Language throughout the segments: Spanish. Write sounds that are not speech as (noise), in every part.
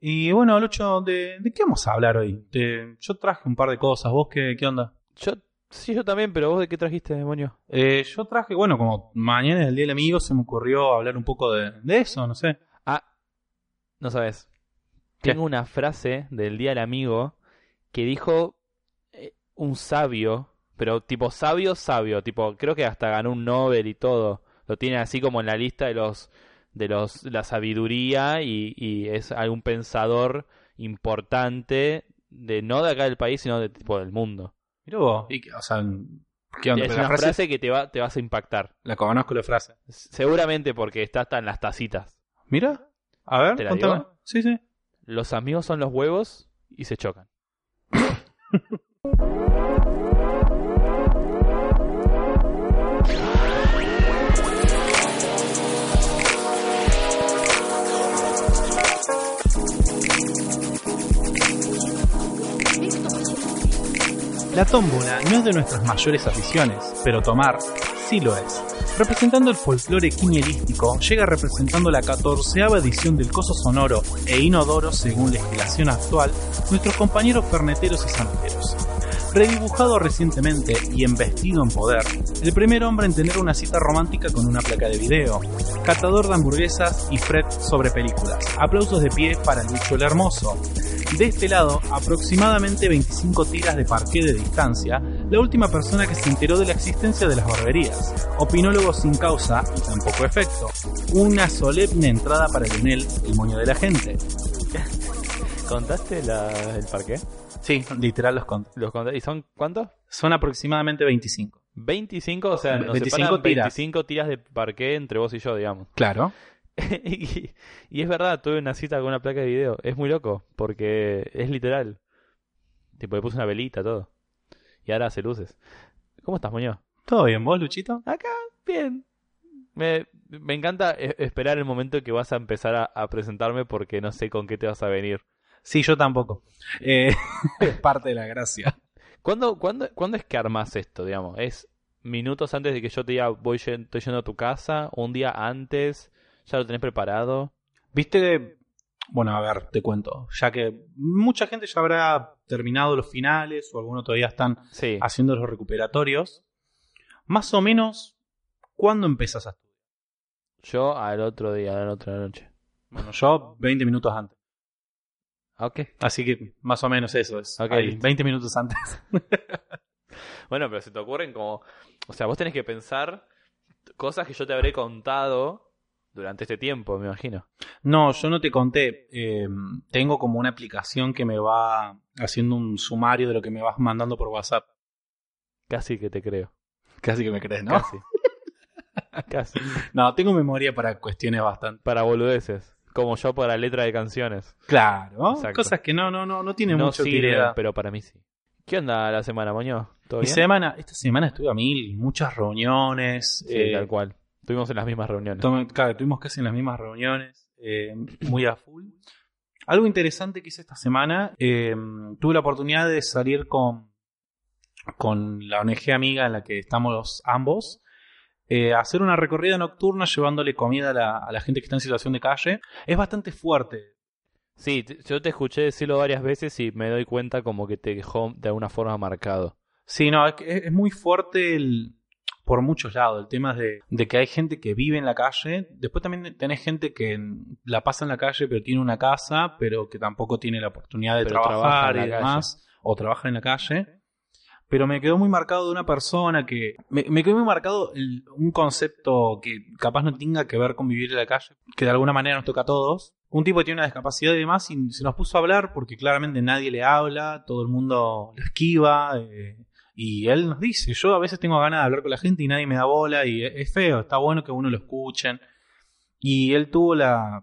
Y bueno, Lucho, ¿de, de qué vamos a hablar hoy? Te- yo traje un par de cosas. ¿Vos qué, qué onda? Yo, sí, yo también, pero vos de qué trajiste, demonio? Eh, yo traje, bueno, como mañana es el Día del Amigo, se me ocurrió hablar un poco de, de eso, no sé. Ah, no sabes. ¿Qué? Tengo una frase del Día del Amigo que dijo eh, un sabio, pero tipo sabio, sabio, tipo, creo que hasta ganó un Nobel y todo. Lo tiene así como en la lista de los de los la sabiduría y, y es algún pensador importante de no de acá del país, sino de tipo del mundo. Mirá vos. Y, que- o sea, ¿qué onda? Es una frase, frase que te va te vas a impactar. La conozco la frase. Seguramente porque está hasta en las tacitas. Mira, a ver, ¿Te la contame. digo? Sí, sí. Los amigos son los huevos y se chocan. (laughs) La tómbola no es de nuestras mayores aficiones, pero tomar sí lo es. Representando el folclore quinielístico, llega representando la catorceava edición del Coso Sonoro e Inodoro según legislación actual, nuestros compañeros ferneteros y santeros. Redibujado recientemente y embestido en poder, el primer hombre en tener una cita romántica con una placa de video, catador de hamburguesas y Fred sobre películas. Aplausos de pie para Lucho el Hermoso. De este lado, aproximadamente 25 tiras de parqué de distancia, la última persona que se enteró de la existencia de las barberías. Opinólogo sin causa y tampoco efecto. Una solemne entrada para Lionel, el moño de la gente. (laughs) ¿Contaste la, el parqué? Sí, literal los conté. ¿Los contaste? ¿Y son cuántos? Son aproximadamente 25. 25, o sea, nos 25 separan tiras. 25 tiras de parqué entre vos y yo, digamos. Claro. (laughs) y, y es verdad, tuve una cita con una placa de video. Es muy loco, porque es literal. Tipo, le puse una velita, todo. Y ahora hace luces. ¿Cómo estás, Muñoz? ¿Todo bien, vos, Luchito? Acá, bien. Me, me encanta e- esperar el momento que vas a empezar a, a presentarme porque no sé con qué te vas a venir. Sí, yo tampoco. Eh, (laughs) es parte de la gracia. ¿Cuándo, cuándo, ¿Cuándo es que armás esto, digamos? ¿Es minutos antes de que yo te diga voy estoy yendo a tu casa? ¿Un día antes? ¿Ya lo tenés preparado? Viste bueno, a ver, te cuento, ya que mucha gente ya habrá terminado los finales o algunos todavía están Sí. haciendo los recuperatorios, más o menos, ¿cuándo empezás a estudiar? Yo al otro día, a la otra noche. Bueno, yo 20 minutos antes. Ah, Ok. Así que más o menos eso es. Ok, ahí, listo. 20 minutos antes. (laughs) Bueno, pero se te ocurren como... O sea, vos tenés que pensar cosas que yo te habré contado durante este tiempo, me imagino. No, yo no te conté. eh, tengo como una aplicación que me va haciendo un sumario de lo que me vas mandando por WhatsApp. Casi que te creo. Casi que me crees, ¿no? Casi. (laughs) Casi. No, tengo memoria para cuestiones bastante. Para boludeces. Como yo para letra de canciones. Claro, Exacto. cosas que no, no, no, no tienen no mucha sirven, pero para mí sí. ¿Qué onda la semana, Moño? ¿Todo Mi bien? semana, esta semana estuve a mil, muchas reuniones. Sí, eh, tal cual. Estuvimos en las mismas reuniones. tome- claro, tuvimos casi en las mismas reuniones, eh, muy a full. Algo interesante que hice esta semana, eh, tuve la oportunidad de salir con, con la ONG amiga en la que estamos ambos, eh, hacer una recorrida nocturna llevándole comida a la, a la gente que está en situación de calle. Es bastante fuerte. Sí, yo te escuché decirlo varias veces y me doy cuenta como que te dejó de alguna forma marcado. Sí, no, es, que es- es muy fuerte el, por muchos lados. El tema es de, de que hay gente que vive en la calle. Después también tenés gente que la pasa en la calle, pero tiene una casa, pero que tampoco tiene la oportunidad de Pero trabajar y demás. O trabaja en la calle. Pero me quedó muy marcado de una persona que. Me, me quedó muy marcado el- un concepto que capaz no tenga que ver con vivir en la calle, que de alguna manera nos toca a todos. Un tipo que tiene una discapacidad y demás, y se nos puso a hablar porque claramente nadie le habla, todo el mundo lo esquiva. eh, y él nos dice, yo a veces tengo ganas de hablar con la gente y nadie me da bola y es es feo, está bueno que uno lo escuchen. Y él tuvo la...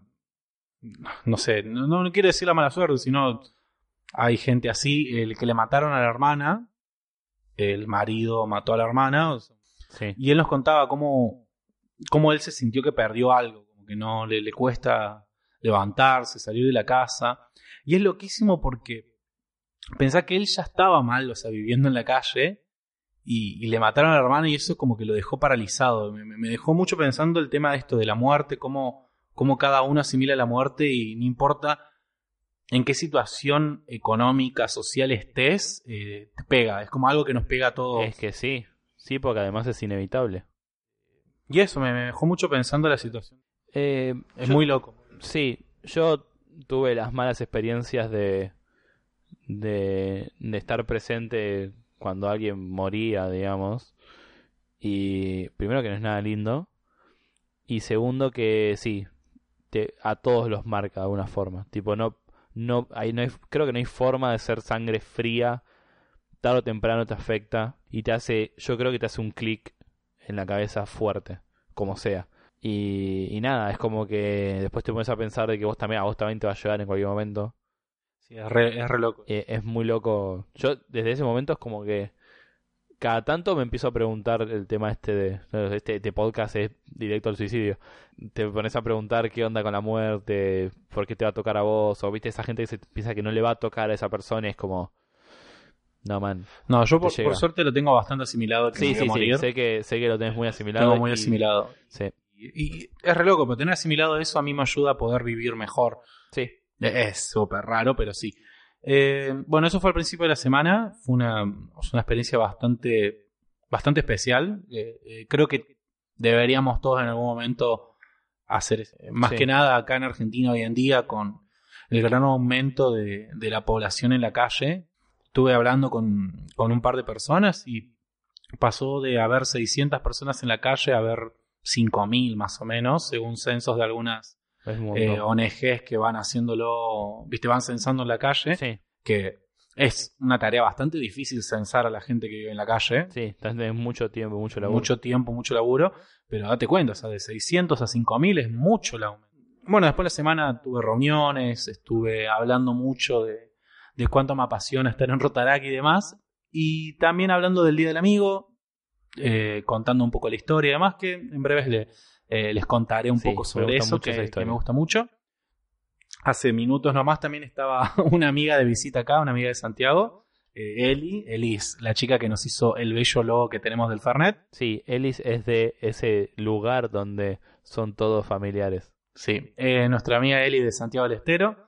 No sé, no, no quiero decir la mala suerte, sino hay gente así, el que le mataron a la hermana, el marido mató a la hermana, o sea, Sí. y él nos contaba cómo, cómo él se sintió que perdió algo, como que no le, le cuesta levantarse, salir de la casa. Y es loquísimo porque pensá que él ya estaba mal, o sea, viviendo en la calle, y, y le mataron a la hermana y eso como que lo dejó paralizado. Me, dejó mucho pensando el tema de esto de la muerte, cómo, cómo cada uno asimila la muerte y no importa en qué situación económica, social estés, eh, te pega. Es como algo que nos pega a todos. Es que sí, sí, porque además es inevitable. Y eso me, me dejó mucho pensando la situación. Eh, Es yo- muy loco. Sí, yo tuve las malas experiencias de, de, estar presente cuando alguien moría, digamos. Y primero que no es nada lindo. Y segundo que sí, te, a todos los marca de alguna forma. Tipo, no, no, hay, no hay- creo que no hay forma de ser sangre fría. Tarde o temprano te afecta y te hace, yo creo que te hace un clic en la cabeza fuerte, como sea. Y, y nada, es como que después te pones a pensar de que vos también, a vos también te va a llegar en cualquier momento. Sí, es re, es re loco. Eh, es muy loco. Yo desde ese momento es como que cada tanto me empiezo a preguntar el tema este de este, este podcast es directo al suicidio. Te pones a preguntar qué onda con la muerte, por qué te va a tocar a vos, o viste esa gente que se piensa que no le va a tocar a esa persona y es como no man. No, yo por, por suerte lo tengo bastante asimilado. Que Sí, sí, sí, sé que sé que lo tenés muy asimilado. Tengo muy y- asimilado. Sí. Y, y es re loco, pero tener asimilado eso a mí me ayuda a poder vivir mejor. Sí. Es súper raro, pero sí. Eh, bueno, eso fue al principio de la semana. Fue una, una experiencia bastante, bastante especial. Eh, eh, creo que deberíamos todos en algún momento hacer, más Sí. que nada acá en Argentina hoy en día, con el gran aumento de, de la población en la calle. Estuve hablando con, con un par de personas y pasó de haber 600 personas en la calle a haber 5.000 más o menos, según censos de algunas eh. ONGs que van haciéndolo, viste, van censando en la calle, Sí, que es una tarea bastante difícil censar a la gente que vive en la calle, sí, tenés mucho tiempo, mucho laburo. mucho tiempo, mucho laburo, pero date cuenta, o sea, de 600 a 5000 es mucho aumento. Bueno, después de la semana tuve reuniones, estuve hablando mucho de, de cuánto me apasiona estar en Rotaract y demás, y también hablando del Día del Amigo, eh, contando un poco la historia y demás, que en breves le- eh, les contaré un Sí, poco sobre eso, que, me gusta mucho. Hace minutos nomás también estaba (laughs) una amiga de visita acá, una amiga de Santiago, eh, Eli. Eli es la chica que nos hizo el bello logo que tenemos del Fernet. Sí, Ellis es de ese lugar donde son todos familiares. Sí. Eh, nuestra amiga Eli de Santiago del Estero.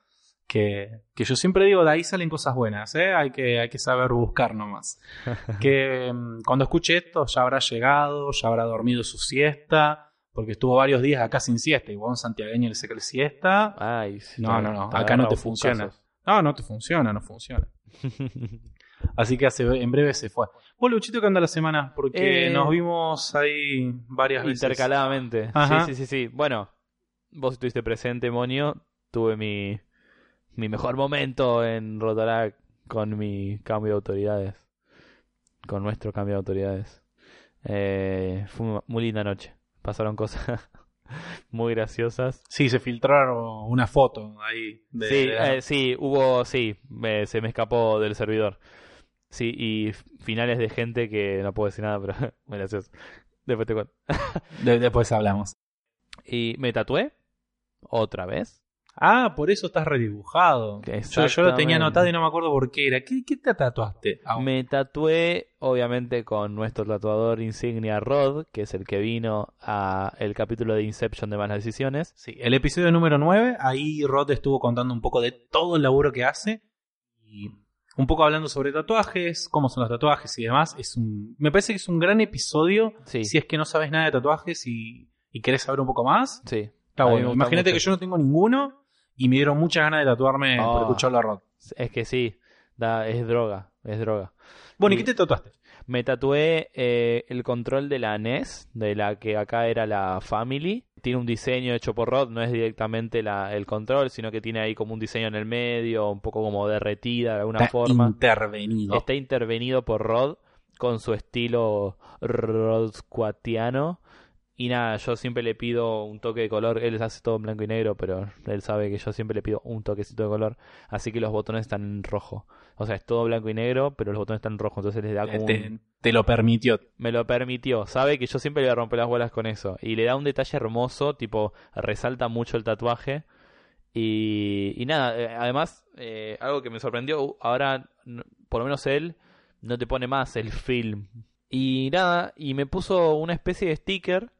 Que, que yo siempre digo, de ahí salen cosas buenas, ¿eh? hay, que, hay que saber buscar nomás. (laughs) que mm, cuando escuche esto ya habrá llegado, ya habrá dormido su siesta, porque estuvo varios días acá sin siesta, y vos santiagueño le saca el siesta. Ay, sí, No, no, no, acá no te un funciona. No, no te funciona, no funciona. (laughs) Así que hace, en breve se fue. Vos, Luchito, ¿qué anda la semana? Porque Eh, nos vimos ahí varias veces. Intercaladamente. Sí, sí, sí, sí. Bueno, vos estuviste presente, Monio. Tuve mi, mi mejor momento en Rotaract con mi cambio de autoridades. Con nuestro cambio de autoridades. Eh, fue una muy linda noche. Pasaron cosas (laughs) muy graciosas. Sí, se filtraron una foto ahí. De, sí, de la- eh, sí, hubo, sí, me- se me escapó del servidor. Sí, y finales de gente que no puedo decir nada, pero (laughs) muy gracioso. Después te cuento. de- después hablamos. Y me tatué otra vez. Ah, por eso estás redibujado. Yo, yo lo tenía anotado y no me acuerdo por qué era. ¿Qué, qué te tatuaste? Ah, Me tatué, obviamente, con nuestro tatuador insignia Rod, que es el que vino a el capítulo de Inception de Malas Decisiones. Sí, el episodio número 9, ahí Rod estuvo contando un poco de todo el laburo que hace y un poco hablando sobre tatuajes, cómo son los tatuajes y demás. Es un, me parece que es un gran episodio Sí, si es que no sabes nada de tatuajes y, y querés saber un poco más. sí. Está bueno. Imagínate mucho. que yo no tengo ninguno y me dieron muchas ganas de tatuarme por Ah. escucharlo a Rod. Es que sí, da, es droga, es droga. Bueno, ¿y qué te tatuaste? Me tatué eh, el control de la NES, de la que acá era la Family. Tiene un diseño hecho por Rod, no es directamente la, el control, sino que tiene ahí como un diseño en el medio, un poco como derretida de alguna Está forma. intervenido. Está intervenido por Rod con su estilo Rodsquatiano. Y nada, yo siempre le pido un toque de color. Él hace todo en blanco y negro, pero él sabe que yo siempre le pido un toquecito de color. Así que los botones están en rojo. O sea, es todo blanco y negro, pero los botones están en rojo. Entonces les da como un, te, te lo permitió. me lo permitió. Sabe que yo siempre le voy a romper las bolas con eso. Y le da un detalle hermoso, tipo, resalta mucho el tatuaje. Y, y nada, eh, además, eh, algo que me sorprendió, uh, ahora, por lo menos él, no te pone más el film. Y nada, y me puso una especie de sticker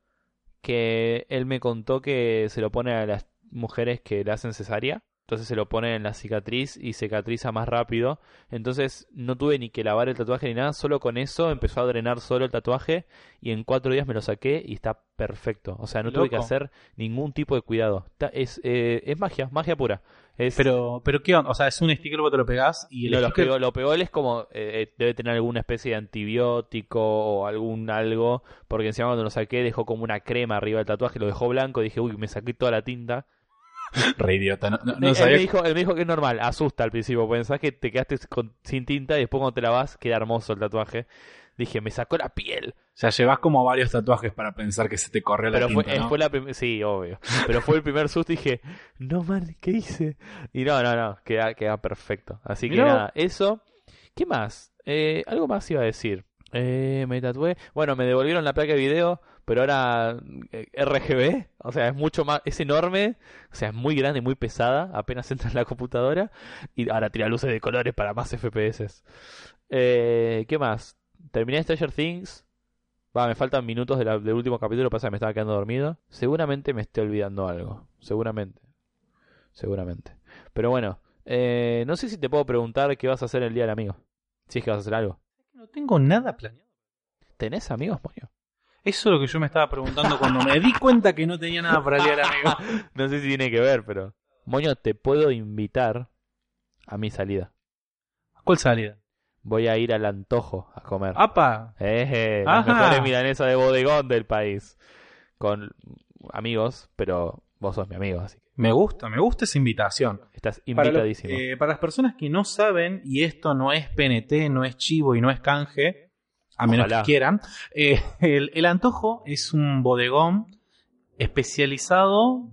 que él me contó que se lo pone a las mujeres que le hacen cesárea. Entonces se lo pone en la cicatriz y cicatriza más rápido. Entonces no tuve ni que lavar el tatuaje ni nada, solo con eso empezó a drenar solo el tatuaje y en cuatro días me lo saqué y está perfecto. O sea, no tuve que hacer ningún tipo de cuidado. Está- es, eh, es magia, magia pura. Es, Pero, pero ¿qué onda? O sea, es un sticker que te lo pegás y el no, lo, peor, lo peor es como eh, eh, debe tener alguna especie de antibiótico o algún algo, porque encima cuando lo saqué dejó como una crema arriba del tatuaje, lo dejó blanco, dije, uy, me saqué toda la tinta. (laughs) Re idiota, no, no- no él, sabía me dijo, él me dijo que es normal, asusta al principio, pensás que te quedaste con- sin tinta y después cuando te la vas queda hermoso el tatuaje. Dije, me sacó la piel. O sea, llevas como varios tatuajes para pensar que se te corrió la Pero fue, tinta, eh, ¿no? fue la primera, sí, obvio. Pero fue el primer susto y dije, no man, ¿qué hice? Y no, no, no, queda, queda perfecto. Así que Mirá nada, eso. ¿Qué más? Eh, algo más iba a decir. Eh, me tatué. Bueno, me devolvieron la placa de video, pero ahora eh, RGB. O sea, es mucho más, es enorme. O sea, es muy grande, muy pesada. Apenas (laughs) entra en la computadora. Y ahora tira luces de colores para más FPS. Eh, ¿Qué más? Terminé Stranger Things. Va, me faltan minutos de la- del último capítulo, pasa que me estaba quedando dormido. Seguramente me esté olvidando algo. Seguramente. Seguramente. Pero bueno, eh, no sé si te puedo preguntar qué vas a hacer el día del amigo. Si es que vas a hacer algo. No tengo nada planeado. ¿Tenés amigos, Moño? Eso es lo que yo me estaba preguntando cuando me di cuenta que no tenía nada para del amigo. (laughs) no sé si tiene que ver, pero... Moño, te puedo invitar a mi salida. ¿Cuál salida? Voy a ir al antojo a comer. ¡Apa! Eh, mejores milanesas de bodegón del país. Con amigos, pero vos sos mi amigo, así que Me gusta, me gusta esa invitación. estás Para, lo- invitadísimo. eh, para las personas que no saben, y esto no es PNT, no es chivo y no es canje, a menos Ojalá. que quieran, eh, el, el Antojo es un bodegón especializado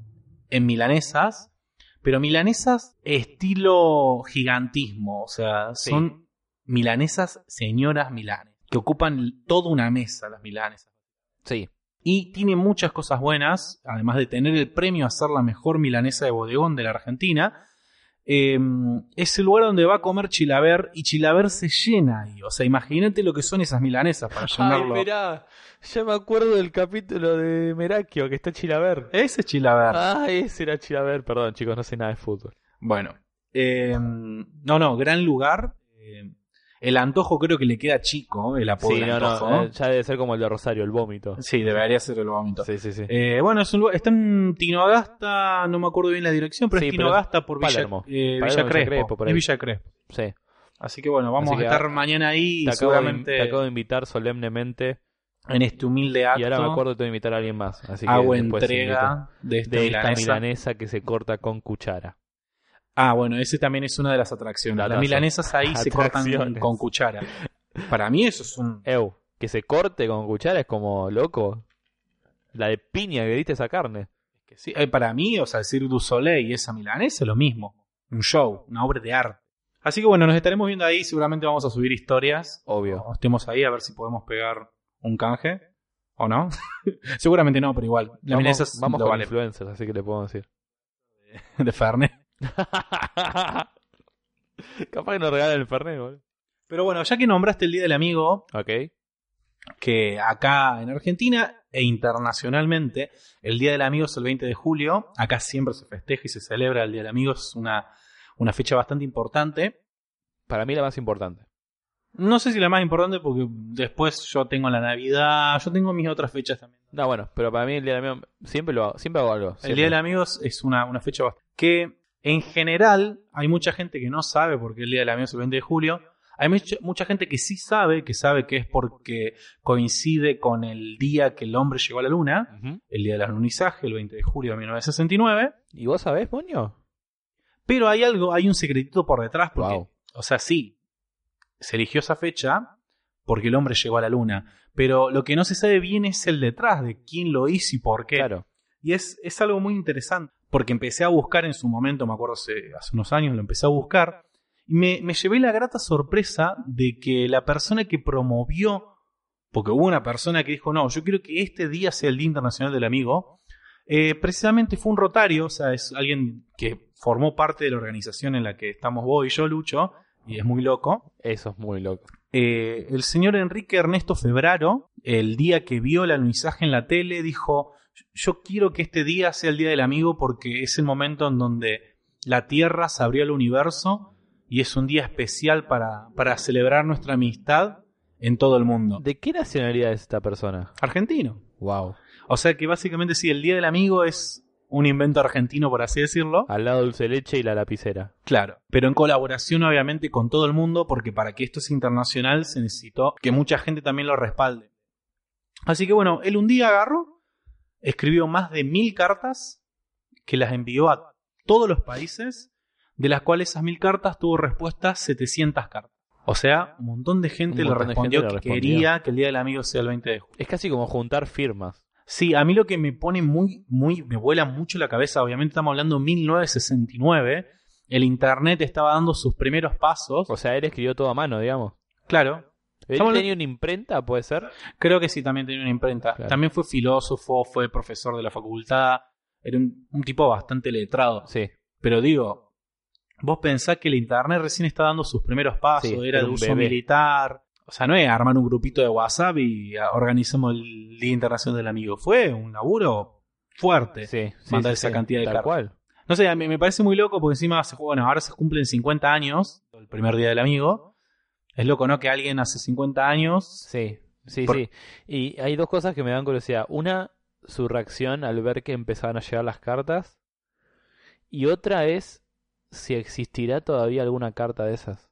en milanesas, pero milanesas estilo gigantismo, o sea, Sí. son milanesas señoras milanes, que ocupan toda una mesa las milanesas. Sí, Y tiene muchas cosas buenas, además de tener el premio a ser la mejor milanesa de bodegón de la Argentina. Eh, es el lugar donde va a comer Chilaver y Chilaver se llena ahí. O sea, imagínate lo que son esas milanesas para Ay, llenarlo. mirá, ya me acuerdo del capítulo de Merakio, que está Chilaver. Ese es Chilaver. Ah, ese era Chilaver, perdón chicos, no sé nada de fútbol. Bueno, eh, no, no, gran lugar. Eh, el antojo creo que le queda chico, el apodo Sí, del no, antojo. no, eh, ya debe ser como el de Rosario, el vómito. Sí, debería ser el vómito. Sí, sí, sí. Eh, bueno, es un lugar, está en Tinogasta, no me acuerdo bien la dirección, pero Sí, es pero Tinogasta por Villa, Palermo. eh, Palermo, Villa Crespo. Crespo, por es ahí. Villa Crespo. Sí. Así que bueno, vamos que a estar mañana ahí Te acabo, de, seguramente te acabo de invitar solemnemente en este humilde acto y ahora me acuerdo que invitar a alguien más. Así que hago entrega de esta de esta milanesa. milanesa que se corta con cuchara. Ah, bueno, ese también es una de las atracciones. Las milanesas ahí se cortan atracciones. con cuchara. Para mí eso es un... Eu, que se corte con cuchara es como loco. La de piña que diste esa carne. que sí, eh, para mí, o sea, el Cirque du Soleil y esa milanesa es lo mismo. Un show, una obra de arte. Así que bueno, nos estaremos viendo ahí. Seguramente vamos a subir historias. Obvio. Cuando estemos ahí a ver si podemos pegar un canje. ¿O no? (laughs) Seguramente no, pero igual. La milanesa Vamos, vamos lo con vale. influencers, así que le puedo decir. (laughs) de Fernet. (laughs) Capaz que nos regalan el Fernet, boludo. Pero bueno, ya que nombraste el Día del Amigo, Ok. que acá en Argentina e internacionalmente el Día del Amigo es el 20 de julio. Acá siempre se festeja y se celebra el Día del Amigo. Es una, una fecha bastante importante. Para mí la más importante. No sé si la más importante porque después yo tengo la Navidad, yo tengo mis otras fechas también. No, bueno, pero para mí el día del amigo siempre lo hago, siempre hago algo. El. Día del Amigo es una, una fecha bastante... Que en general hay mucha gente que no sabe porque el Día del Amigo es el 20 de julio. Hay mucha, gente que sí sabe, que sabe que es porque coincide con el día que el hombre llegó a la luna. El día del alunizaje, el 20 de julio de 1969. ¿Y vos sabés, moño? Pero hay algo, hay un secretito por detrás, porque, Wow. o sea, sí, se eligió esa fecha porque el hombre llegó a la luna, pero lo que no se sabe bien es el detrás de quién lo hizo y por qué. Claro. Y es, es algo muy interesante, porque empecé a buscar en su momento, me acuerdo hace, hace unos años, lo empecé a buscar, y me, me llevé la grata sorpresa de que la persona que promovió, porque hubo una persona que dijo, no, yo quiero que este día sea el Día Internacional del Amigo, eh, precisamente fue un rotario, o sea, es alguien que formó parte de la organización en la que estamos vos y yo, Lucho, y es muy loco. Eso es muy loco. Eh, el señor Enrique Ernesto Febraro, el día que vio el alunizaje en la tele, dijo, yo quiero que este día sea el Día del Amigo porque es el momento en donde la Tierra se abrió al universo y es un día especial para, para celebrar nuestra amistad en todo el mundo. ¿De qué nacionalidad es esta persona? Argentino. Wow. O sea que básicamente sí, el Día del Amigo es un invento argentino, por así decirlo. Al lado dulce leche y la lapicera. Claro, pero en colaboración obviamente con todo el mundo, porque para que esto sea internacional se necesitó que mucha gente también lo respalde. Así que bueno, él un día agarró, escribió más de mil cartas que las envió a todos los países, de las cuales esas mil cartas tuvo respuesta 700 cartas. O sea, un montón de gente le de respondió gente que le respondió. quería que el Día del Amigo sea el 20 de julio. Es casi como juntar firmas. Sí, a mí lo que me pone muy, muy, me vuela mucho la cabeza, obviamente estamos hablando de 1969, el Internet estaba dando sus primeros pasos. O sea, él escribió todo a mano, digamos. Claro, ¿Él Estamos- tenía una imprenta, puede ser? creo que sí, también tenía una imprenta. Claro. También fue filósofo, fue profesor de la facultad, era un, un tipo bastante letrado. Sí. Pero digo, vos pensás que el Internet recién está dando sus primeros pasos, Sí, era era de uso bebé. militar. O sea, no es armar un grupito de WhatsApp y organizamos el Día Internacional del Amigo. Fue un laburo fuerte. Sí, Mandar sí, esa cantidad de Tal cartas. cual. No sé, a mí me parece muy loco porque encima, se- bueno, ahora se cumplen 50 años, el primer día del amigo. Es loco, ¿no? Que alguien hace 50 años. Sí, sí, Por- sí. Y hay dos cosas que me dan curiosidad. Una, su reacción al ver que empezaban a llegar las cartas. Y otra es si existirá todavía alguna carta de esas.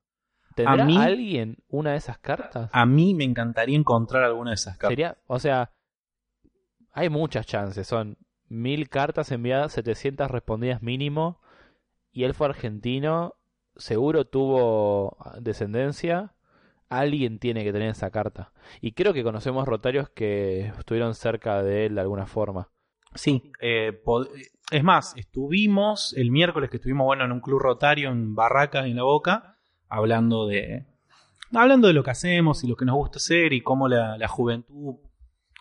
¿Tendrá mí- alguien una de esas cartas? A mí me encantaría encontrar alguna de esas cartas. Sería, o sea, hay muchas chances. Son mil cartas enviadas, 700 respondidas mínimo. Y él fue argentino, seguro tuvo descendencia. Alguien tiene que tener esa carta. Y creo que conocemos rotarios que estuvieron cerca de él de alguna forma. Sí, eh, es más, estuvimos el miércoles que estuvimos, bueno, en un club rotario en Barraca, en La Boca, hablando de, hablando de lo que hacemos y lo que nos gusta hacer y cómo la, la juventud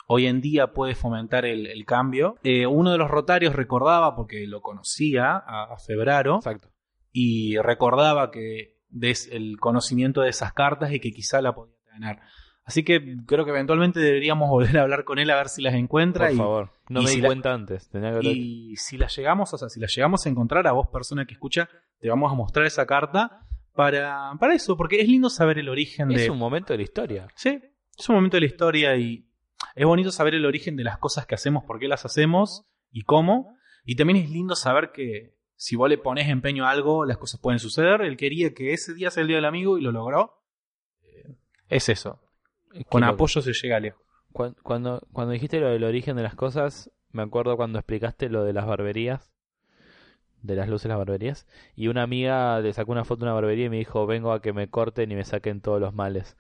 hoy en día puede fomentar el, el cambio. Eh, uno de los rotarios recordaba, porque lo conocía a, a Febraro, Exacto. Y recordaba que des el conocimiento de esas cartas y que quizá la podía ganar. Así que creo que eventualmente deberíamos (laughs) volver a hablar con él a ver si las encuentra Por y, favor. No y me si di la- cuenta antes. Tenía que y si las llegamos, o sea, si las llegamos a encontrar a vos, persona que escucha, te vamos a mostrar esa carta para, para eso, porque es lindo saber el origen de. Es un momento de la historia. Sí, es un momento de la historia y es bonito saber el origen de las cosas que hacemos, por qué las hacemos y cómo. Y también es lindo saber que si vos le pones empeño a algo, las cosas pueden suceder. Él quería que ese día sea el día del amigo y lo logró. Eh, Es eso. Con Qué loco. apoyo se llega lejos. Cuan- Cuando, cuando dijiste lo del origen de las cosas, me acuerdo cuando explicaste lo de las barberías, de las luces de las barberías, y una amiga le sacó una foto de una barbería y me dijo, vengo a que me corten y me saquen todos los males.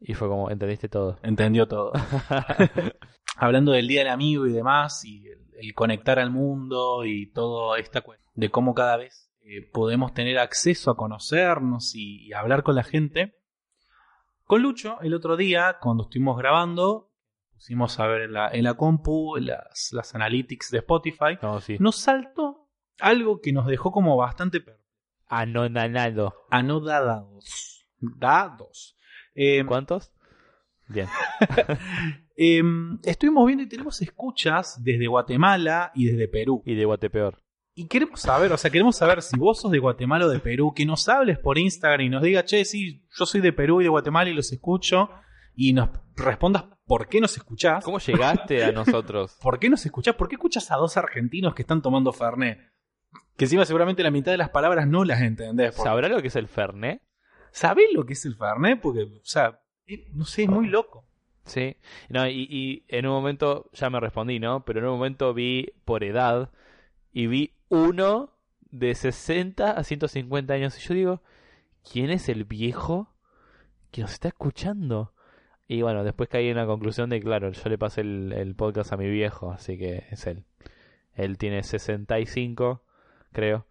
Y fue como, entendiste todo. Entendió todo. (laughs) Hablando del Día del Amigo y demás, y el, el conectar al mundo y toda esta cuestión de cómo cada vez eh, podemos tener acceso a conocernos y, y hablar con la gente. Con Lucho, el otro día, cuando estuvimos grabando, pusimos a ver en la, en la compu las, las analytics de Spotify, No, sí. nos saltó algo que nos dejó como bastante per- Anonanado. anodados. Dados. Eh, ¿Cuántos? Bien. (laughs) Eh, estuvimos viendo y tenemos escuchas desde Guatemala y desde Perú. Y de Guatepeor. Y queremos saber, o sea, queremos saber si vos sos de Guatemala o de Perú, que nos hables por Instagram y nos diga, che, sí, yo soy de Perú y de Guatemala y los escucho. Y nos respondas por qué nos escuchás. ¿Cómo llegaste a nosotros? (laughs) ¿Por qué nos escuchás? ¿Por qué escuchas a dos argentinos que están tomando Fernet? Que encima seguramente la mitad de las palabras no las entendés. porque- ¿Sabrá lo que es el Fernet? ¿Sabés lo que es el Fernet? Porque, o sea, no sé, es muy loco. Sí. No, y, y en un momento, ya me respondí, ¿no? Pero en un momento vi por edad y vi uno de 60 a 150 años. Y yo digo, ¿quién es el viejo que nos está escuchando? Y bueno, después caí en la conclusión de, claro, yo le pasé el, el podcast a mi viejo, así que es él. Él tiene 65, creo,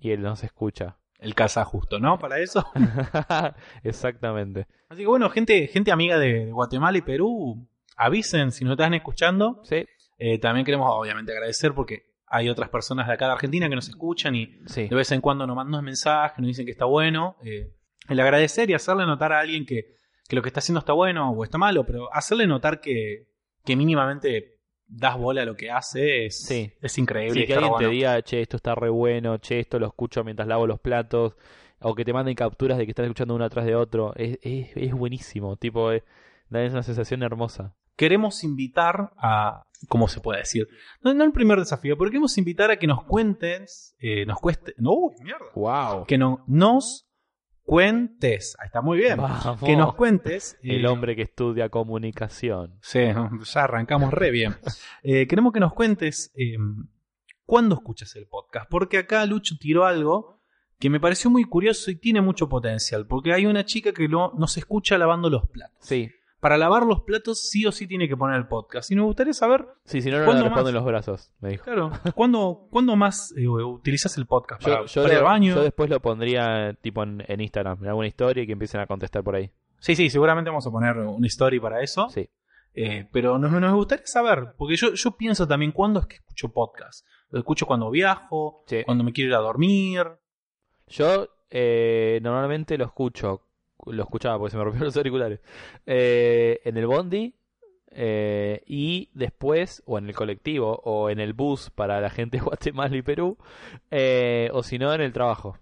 y él nos escucha. El casa justo, ¿no? Para eso. (laughs) Exactamente. Así que bueno, gente, gente amiga de, de Guatemala y Perú, avisen si nos están escuchando. Sí, Eh, también queremos obviamente agradecer porque hay otras personas de acá de Argentina que nos escuchan y sí. de vez en cuando nos mandan mensajes, nos dicen que está bueno. Eh, el agradecer y hacerle notar a alguien que, que lo que está haciendo está bueno o está malo, pero hacerle notar que, que mínimamente das bola a lo que hace, es, Sí. es increíble. Sí, que alguien te diga, che, esto está re bueno, che, esto lo escucho mientras lavo los platos, o que te manden capturas de que estás escuchando uno atrás de otro, es, es, es buenísimo, tipo, es, da una sensación hermosa. Queremos invitar a, ¿cómo se puede decir? No, no el primer desafío, pero queremos invitar a que nos cuentes, eh, nos cueste, no, mierda. ¡Wow! Que no, nos cuentes, ahí está muy bien, Vamos. que nos cuentes. El eh, hombre que estudia comunicación. Sí, ya arrancamos re bien. Eh, queremos que nos cuentes eh, cuándo escuchas el podcast, porque acá Lucho tiró algo que me pareció muy curioso y tiene mucho potencial, porque hay una chica que no, no se escucha lavando los platos. Sí, Para lavar los platos sí o sí tiene que poner el podcast. Y me gustaría saber, sí, si no, no le ¿Cuándo responden los brazos, me dijo. claro, ¿cuándo, ¿cuándo más eh, utilizas el podcast? ¿Para, Yo, yo para lo- baño? yo después lo pondría tipo en, en Instagram, en alguna historia y que empiecen a contestar por ahí. Sí, sí, seguramente vamos a poner una story para eso. Sí. Eh, pero nos, nos gustaría saber, porque yo, yo pienso también cuándo es que escucho podcast. Lo escucho cuando viajo, Sí. cuando me quiero ir a dormir. Yo eh, normalmente lo escucho, lo escuchaba porque se me rompieron los auriculares, eh, en el bondi eh, y después, o en el colectivo, o en el bus para la gente de Guatemala y Perú, eh, o si no, en el trabajo.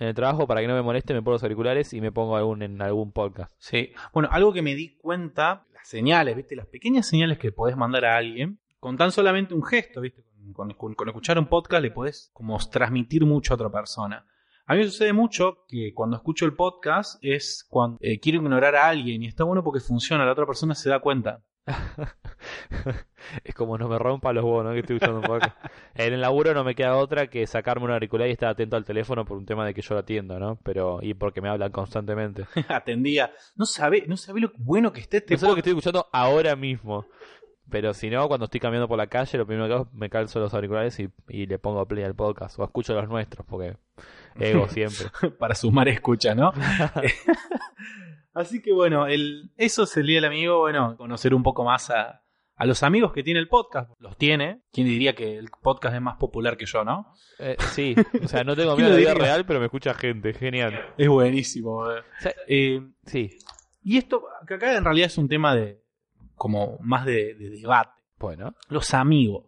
En el trabajo, para que no me moleste, me pongo los auriculares y me pongo algún, en algún podcast. Sí. Bueno, algo que me di cuenta, las señales, ¿viste? Las pequeñas señales que podés mandar a alguien, con tan solamente un gesto, ¿viste? Con, con- con escuchar un podcast le podés como transmitir mucho a otra persona. A mí me sucede mucho que cuando escucho el podcast es cuando eh, quiero ignorar a alguien y está bueno porque funciona, la otra persona se da cuenta. (laughs) es como no me rompa los huevos, ¿no? Que estoy usando un podcast. (laughs) En el laburo no me queda otra que sacarme un auricular y estar atento al teléfono por un tema de que yo lo atiendo, ¿no? Pero, y porque me hablan constantemente. (laughs) Atendía. No sabe, no sabe lo bueno que esté este No lo que estoy escuchando ahora mismo. Pero si no, cuando estoy caminando por la calle, lo primero que hago es me calzo los auriculares y, y le pongo play al podcast. O escucho los nuestros, porque ego (laughs) siempre. para sumar escucha, ¿no? (laughs) Así que bueno, el, eso es el Día del Amigo, bueno, conocer un poco más a, a los amigos que tiene el podcast. Los tiene. ¿Quién diría que el podcast es más popular que yo, no? Eh, sí, o sea, no tengo (laughs) ¿Quién miedo de vida real, pero me escucha gente. Genial. Es buenísimo. eh. O sea, Eh, sí, y esto, que acá en realidad es un tema de, como más de, de debate. bueno, Los amigos.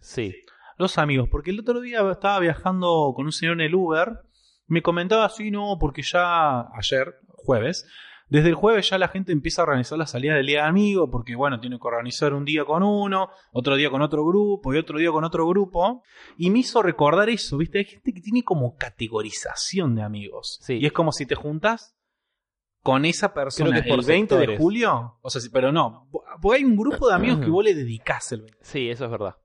sí. Los amigos, porque el otro día estaba viajando con un señor en el Uber, me comentaba así, no, porque ya ayer, jueves, desde el jueves ya la gente empieza a organizar la salida del día de amigo, porque bueno, tiene que organizar un día con uno, otro día con otro grupo y otro día con otro grupo, y me hizo recordar eso, ¿viste? Hay gente que tiene como categorización de amigos, Sí. y es como si te juntas con esa persona Creo que es por el 20 de julio, o sea, pero no, porque hay un grupo de amigos que vos le dedicás el 20. Sí, eso es verdad.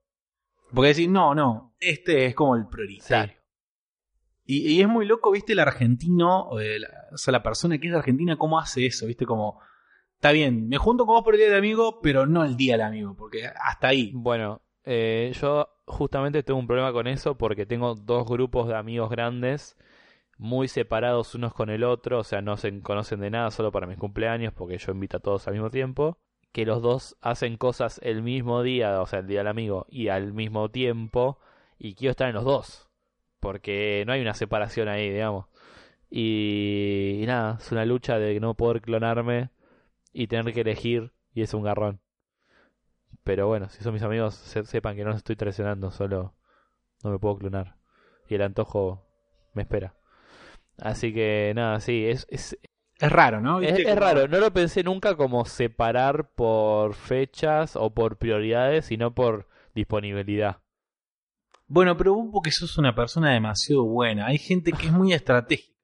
Porque decís, no, no, este es como el prioritario. Y, y es muy loco, viste, el argentino, o, el- o sea, la persona que es de Argentina, cómo hace eso, viste, como, está bien, me junto con vos por el día del amigo, pero no el día del amigo, porque hasta ahí. Bueno, eh, yo justamente tengo un problema con eso porque tengo dos grupos de amigos grandes muy separados unos con el otro, o sea, no se conocen de nada solo para mis cumpleaños porque yo invito a todos al mismo tiempo, que los dos hacen cosas el mismo día, o sea, el día del amigo, y al mismo tiempo, y quiero estar en los dos, porque no hay una separación ahí, digamos. Y, y nada, es una lucha de no poder clonarme y tener que elegir, y es un garrón. Pero bueno, si son mis amigos, se- sepan que no los estoy traicionando, solo no me puedo clonar. Y el antojo me espera. Así que nada, sí, es, es, Es raro, ¿no? es, raro. No lo pensé nunca como separar por fechas o por prioridades, sino por disponibilidad. Bueno, pero vos porque sos una persona demasiado buena. Hay gente que es muy estratégica,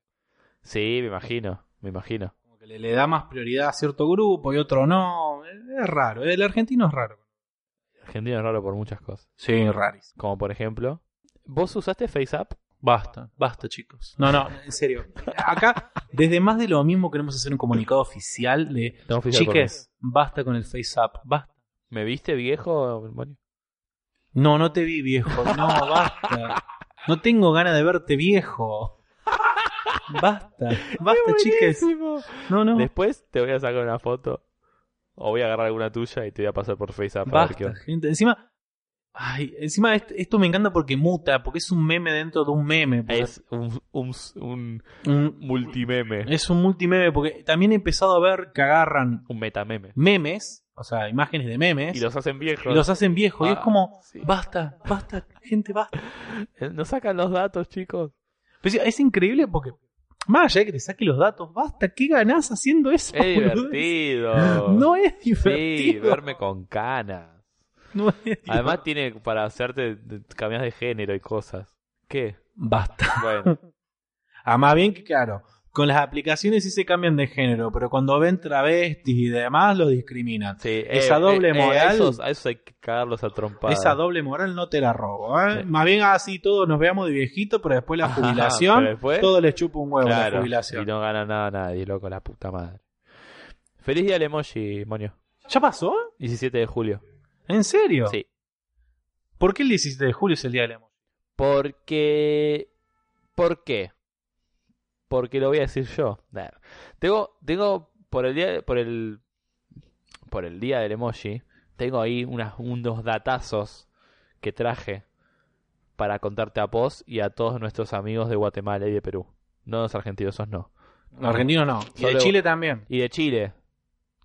Sí, me imagino, me imagino. como que le, le da más prioridad a cierto grupo y otro no. Es raro, el argentino es raro. Argentina es raro por muchas cosas. Sí, rarísimo. Como por ejemplo, ¿vos usaste FaceApp? Basta, basta, chicos. No, no, en serio. (laughs) Acá, desde más de lo mismo, queremos hacer un comunicado oficial de. Oficial Chiques, basta con el face up, basta. ¿Me viste viejo, Mario? No, no te vi viejo, no, basta. No tengo ganas de verte viejo. Basta, basta, chiques. No, no, Después te voy a sacar una foto. O voy a agarrar alguna tuya y te voy a pasar por FaceApp a ver qué basta, gente. Encima, Ay, encima est- esto me encanta porque muta, porque es un meme dentro de un meme. porque Es un, un, un un- multimeme. es un multimeme, porque también he empezado a ver que agarran Un metameme. memes, o sea, imágenes de memes, Y los hacen viejos. y los hacen viejos. y es Ah, como, sí. basta, basta, gente, basta. Eh, Nos sacan los datos, chicos. Pero es increíble porque, más allá de que te saque los datos, basta, ¿qué ganás haciendo eso? Es divertido. (laughs) No es Sí, divertido. verme con canas. (laughs) Además tiene para hacerte cambiar de género y cosas. ¿Qué? Basta. Bueno, (laughs) Ah, más bien que, claro, con las aplicaciones sí se cambian de género, pero cuando ven travestis y demás los discriminan. sí. Esa doble a moral- esos, a esos hay que cagarlos a trompadas. Esa doble moral no te la robo. ¿eh? Sí. Más bien así todos nos veamos de viejito, pero después la (laughs) jubilación, después- todo les chupa un huevo la Claro, jubilación. y no gana nada nadie, loco, la puta madre. Feliz día del emoji, Monio. ¿Ya pasó? 17 de julio. ¿En serio? Sí. ¿Por qué el 17 de julio es el día del emoji? Porque. ¿Por qué? Porque lo voy a decir yo. Nah. Tengo, tengo por el día, por el, por el día del emoji, tengo ahí unas, unos datazos que traje para contarte a vos y a todos nuestros amigos de Guatemala y de Perú. No los argentinos, esos no. Los argentinos no. Y de Chile también. Y de Chile,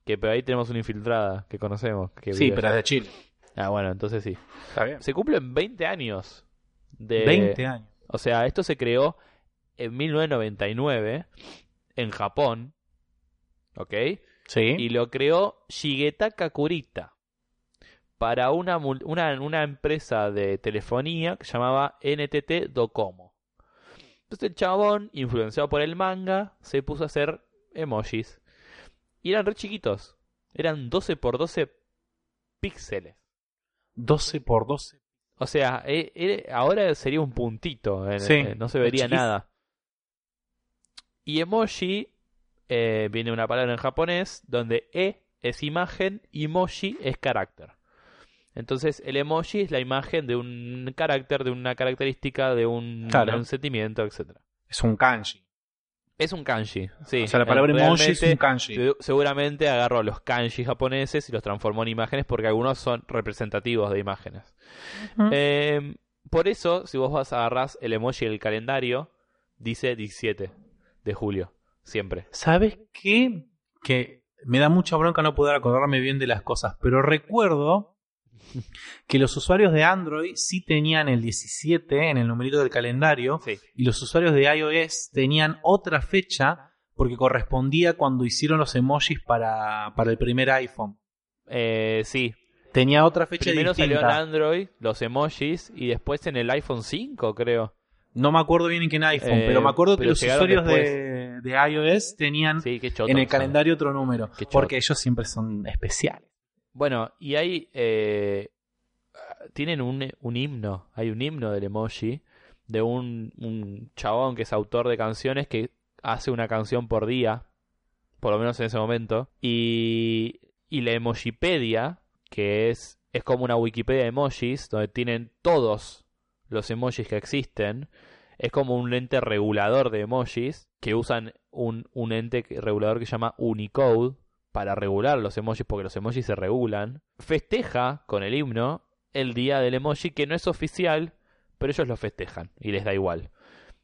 que pero ahí tenemos una infiltrada que conocemos. Que Sí, pero es de Chile. Ah, bueno, entonces sí. Está bien. Se cumplen 20 años de... 20 años. O sea, esto se creó en 1999 en Japón, ¿ok? Sí. Y lo creó Shigetaka Kurita para una, una, una empresa de telefonía que se llamaba NTT Docomo. Entonces el chabón, influenciado por el manga, se puso a hacer emojis. Y eran re chiquitos. Eran 12 por 12 píxeles. 12 por 12. O sea, e- e- ahora sería un puntito, en- Sí, eh, no se vería nada. Y emoji eh, viene una palabra en japonés donde e es imagen y moji es carácter. Entonces el emoji es la imagen de un carácter, de una característica, de un, Claro. de un sentimiento, etcétera. Es un kanji. Es un kanji, sí. o sea, la palabra emoji es un kanji. se- Seguramente agarró los kanji japoneses y los transformó en imágenes porque algunos son representativos de imágenes. Eh, por eso, si vos vas a agarrar el emoji del calendario, dice 17 de julio, siempre. ¿Sabes qué? Que me da mucha bronca no poder acordarme bien de las cosas, pero recuerdo que los usuarios de Android sí tenían el 17 en el numerito del calendario Sí, y los usuarios de iOS tenían otra fecha porque correspondía cuando hicieron los emojis para, para el primer iPhone. Eh, sí. Tenía otra fecha Primero salió en. Android los emojis y después en el iPhone 5, creo. No me acuerdo bien en qué iPhone, Eh, pero me acuerdo que los usuarios de, de iOS tenían Sí, qué choto. en el calendario otro número, porque ellos siempre son especiales. Bueno, y hay. eh, tienen un, un himno. Hay un himno del emoji de un, un chabón que es autor de canciones que hace una canción por día. Por lo menos en ese momento. Y, y la Emojipedia, que es, es como una Wikipedia de emojis, donde tienen todos los emojis que existen. Es como un ente regulador de emojis que usan un, un ente regulador que se llama Unicode para regular los emojis porque los emojis se regulan. Festeja con el himno el día del emoji que no es oficial, pero ellos lo festejan y les da igual.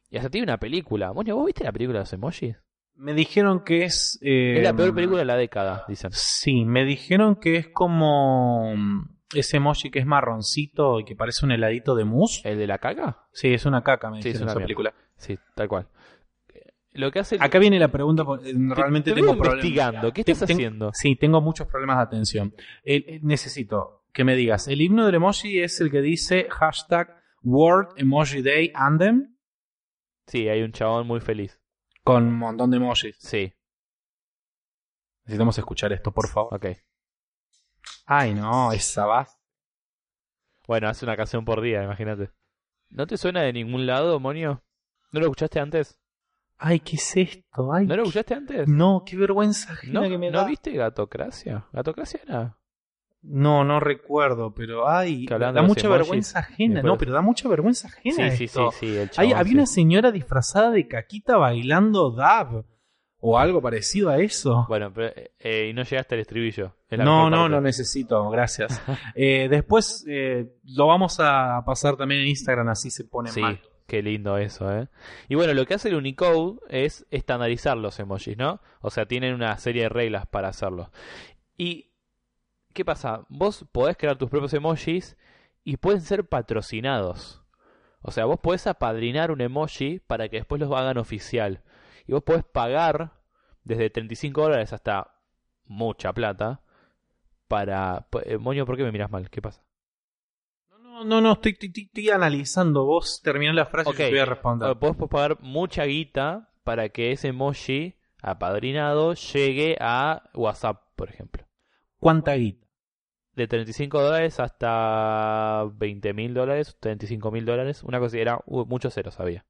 Y hasta tiene una película. Moño, ¿vos viste la película de los emojis? Me dijeron que es... eh, es la peor película de la década, dicen. Sí, me dijeron que es como mm, ese emoji que es marroncito y que parece un heladito de mousse. ¿El de la caca? Sí, es una caca, me Sí, es dijeron una esa película. Sí, tal cual. Lo que hace... Acá viene la pregunta, eh, Te- realmente te tengo veo problemas. investigando. ¿Qué Te- estás ten- haciendo? Sí, tengo muchos problemas de atención. El- el- necesito que me digas, el himno del emoji es el que dice hashtag World Emoji Day Anthem Sí, hay un chabón muy feliz. con un montón de emojis. Sí, Necesitamos escuchar esto, por favor. ok. Ay, no, esa va. Bueno, hace una canción por día, imagínate. ¿No te suena de ningún lado, Monio? ¿No lo escuchaste antes? Ay, ¿qué es esto? Ay, ¿No lo escuchaste antes? No, qué vergüenza ajena ¿No, que me ¿no da. viste Gatocracia? ¿Gatocracia era? No, no recuerdo, pero ay, da mucha vergüenza ajena. No, pero da mucha vergüenza ajena Sí, sí, sí, esto. sí, el Ay, chabón, había sí. una señora disfrazada de caquita bailando dab. o algo parecido a eso. Bueno, pero, eh, y no llegaste al estribillo. No, no, no necesito, gracias. (laughs) Eh, después eh, lo vamos a pasar también en Instagram, así se pone Sí, mal. Qué lindo eso, ¿eh? Y bueno, lo que hace el Unicode es estandarizar los emojis, ¿no? O sea, tienen una serie de reglas para hacerlo. ¿Y qué pasa? Vos podés crear tus propios emojis y pueden ser patrocinados. O sea, vos podés apadrinar un emoji para que después los hagan oficial. Y vos podés pagar desde 35 dólares hasta mucha plata para... eh, Moño, ¿por qué me miras mal? ¿Qué pasa? No, no, estoy, estoy- estoy analizando. Vos terminás la frase Ok. y yo te voy a responder. O Podés pagar mucha guita para que ese emoji apadrinado llegue a WhatsApp, por ejemplo. ¿Cuánta guita? De 35 dólares hasta 20 mil dólares, 35 mil dólares. Una cosa era uh, muchos ceros había.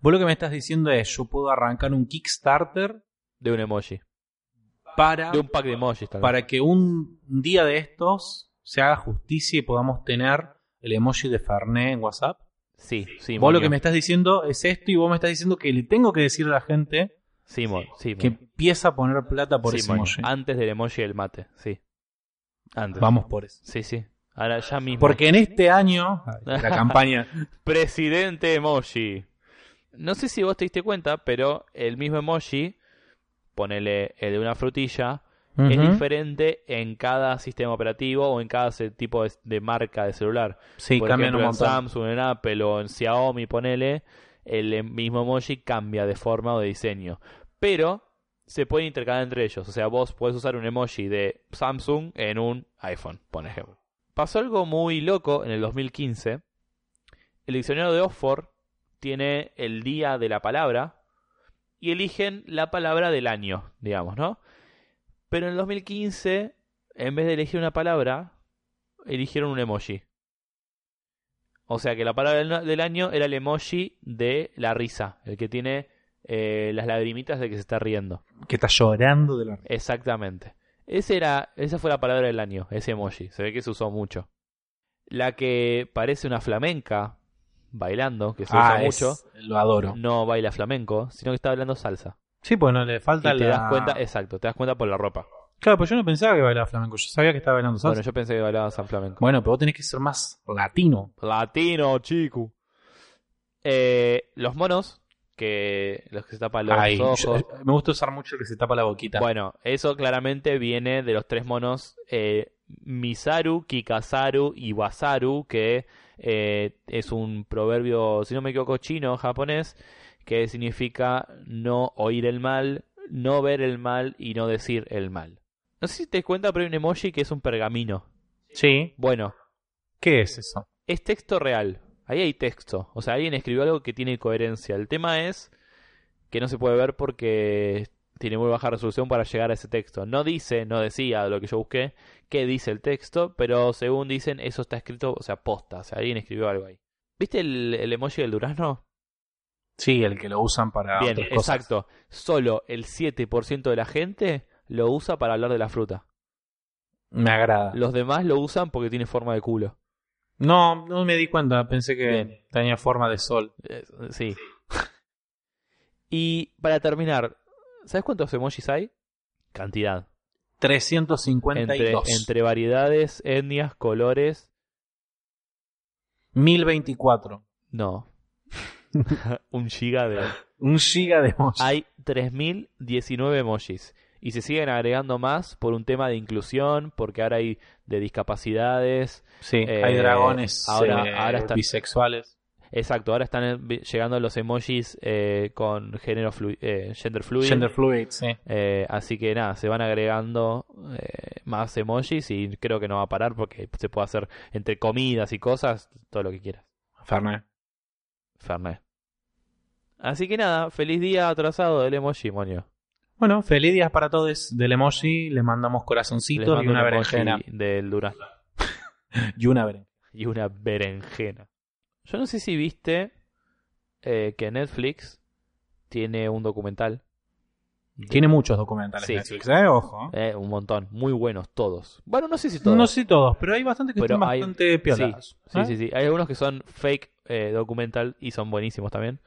Vos lo que me estás diciendo es, yo puedo arrancar un Kickstarter De un emoji. para, De un pack de emojis vez. para que un día de estos se haga justicia y podamos tener el emoji de Fernet en WhatsApp. Sí, sí, vos lo que me estás diciendo es esto y vos me estás diciendo que le tengo que decir a la gente Sí, sí, que empieza a poner plata por Sí, ese emoji. Antes del emoji del mate, sí. Antes. Vamos por eso. Sí, sí. Ahora ya mismo. Porque en este año, la (laughs) campaña, Presidente emoji. No sé si vos te diste cuenta, pero el mismo emoji, ponele el de una frutilla, es diferente en cada sistema operativo o en cada tipo de, de marca de celular. sí, Por cambian ejemplo, un en montón. Samsung, en Apple o en Xiaomi, ponele, el em- mismo emoji cambia de forma o de diseño. Pero se puede intercalar entre ellos. O sea, vos podés usar un emoji de Samsung en un iPhone, por ejemplo. Pasó algo muy loco en el 2015. El diccionario de Oxford tiene el día de la palabra y eligen la palabra del año, digamos, ¿no? Pero en el 2015, en vez de elegir una palabra, eligieron un emoji. O sea que la palabra del, año era el emoji de la risa, el que tiene eh, las lagrimitas de que se está riendo. Que está llorando de la risa. Exactamente. Ese era, esa fue la palabra del año, ese emoji. Se ve que se usó mucho. La que parece una flamenca bailando, que se usa Ah, es- mucho, lo adoro. no baila flamenco, sino que está bailando salsa. Sí, pues no le falta Y te la... das cuenta, exacto, te das cuenta por la ropa. Claro, pues yo no pensaba que bailaba flamenco. Yo sabía que estaba bailando salsa. Bueno, yo pensé que bailaba san flamenco. Bueno, pero vos tenés que ser más latino. Latino, chico. Eh, los monos, que los que se tapan los Ay, ojos. yo- me gusta usar mucho el que se tapa la boquita. Bueno, eso claramente viene de los tres monos eh, Misaru, Kikasaru y Wasaru, que eh, es un proverbio, si no me equivoco, chino, japonés, que significa no oír el mal, no ver el mal y no decir el mal. No sé si te das cuenta, pero hay un emoji que es un pergamino. Sí. Bueno, ¿Qué es eso? es texto real. Ahí hay texto. O sea, alguien escribió algo que tiene coherencia. El tema es que no se puede ver porque tiene muy baja resolución para llegar a ese texto. No dice, no decía lo que yo busqué, qué dice el texto, pero según dicen, eso está escrito, o sea, posta. O sea, alguien escribió algo ahí. ¿Viste el, el emoji del durazno? Sí, el que lo usan para Bien, otras cosas. exacto. Solo el 7% de la gente lo usa para hablar de la fruta. Me agrada. Los demás lo usan porque tiene forma de culo. No, no me di cuenta. Pensé que Bien. tenía forma de sol. Eh, sí. (laughs) y para terminar, ¿sabes cuántos emojis hay? Cantidad. Entre, 352. entre variedades, etnias, colores. 1024. No. (laughs) Un giga de. Un giga de emojis. Hay 3019 emojis. Y se siguen agregando más por un tema de inclusión, porque ahora hay de discapacidades. Sí, eh, hay dragones ahora- eh, ahora están- bisexuales. Exacto, ahora están eh, llegando los emojis eh, con género flu- eh, gender fluid. Gender fluid, sí. Así que nada, se van agregando más emojis y creo que no va a parar porque se puede hacer entre comidas y cosas, todo lo que quieras. Fernet. Fernet. Así que nada, feliz día atrasado del emoji, moño. Bueno, feliz días para todos del emoji. Le mandamos Les corazoncitos mando y una un berenjena. Del durazno. (laughs) Y una berenjena. Y una berenjena. Yo no sé si viste eh, que Netflix tiene un documental. Tiene muchos documentales Sí. Netflix, ¿eh? Ojo. Eh, un montón, muy buenos todos. Bueno, no sé si todos. No sé todos, pero hay bastantes que Pero están hay- bastante piolados. Sí, ¿eh? sí, sí. Hay algunos que son fake eh, documental y son buenísimos también.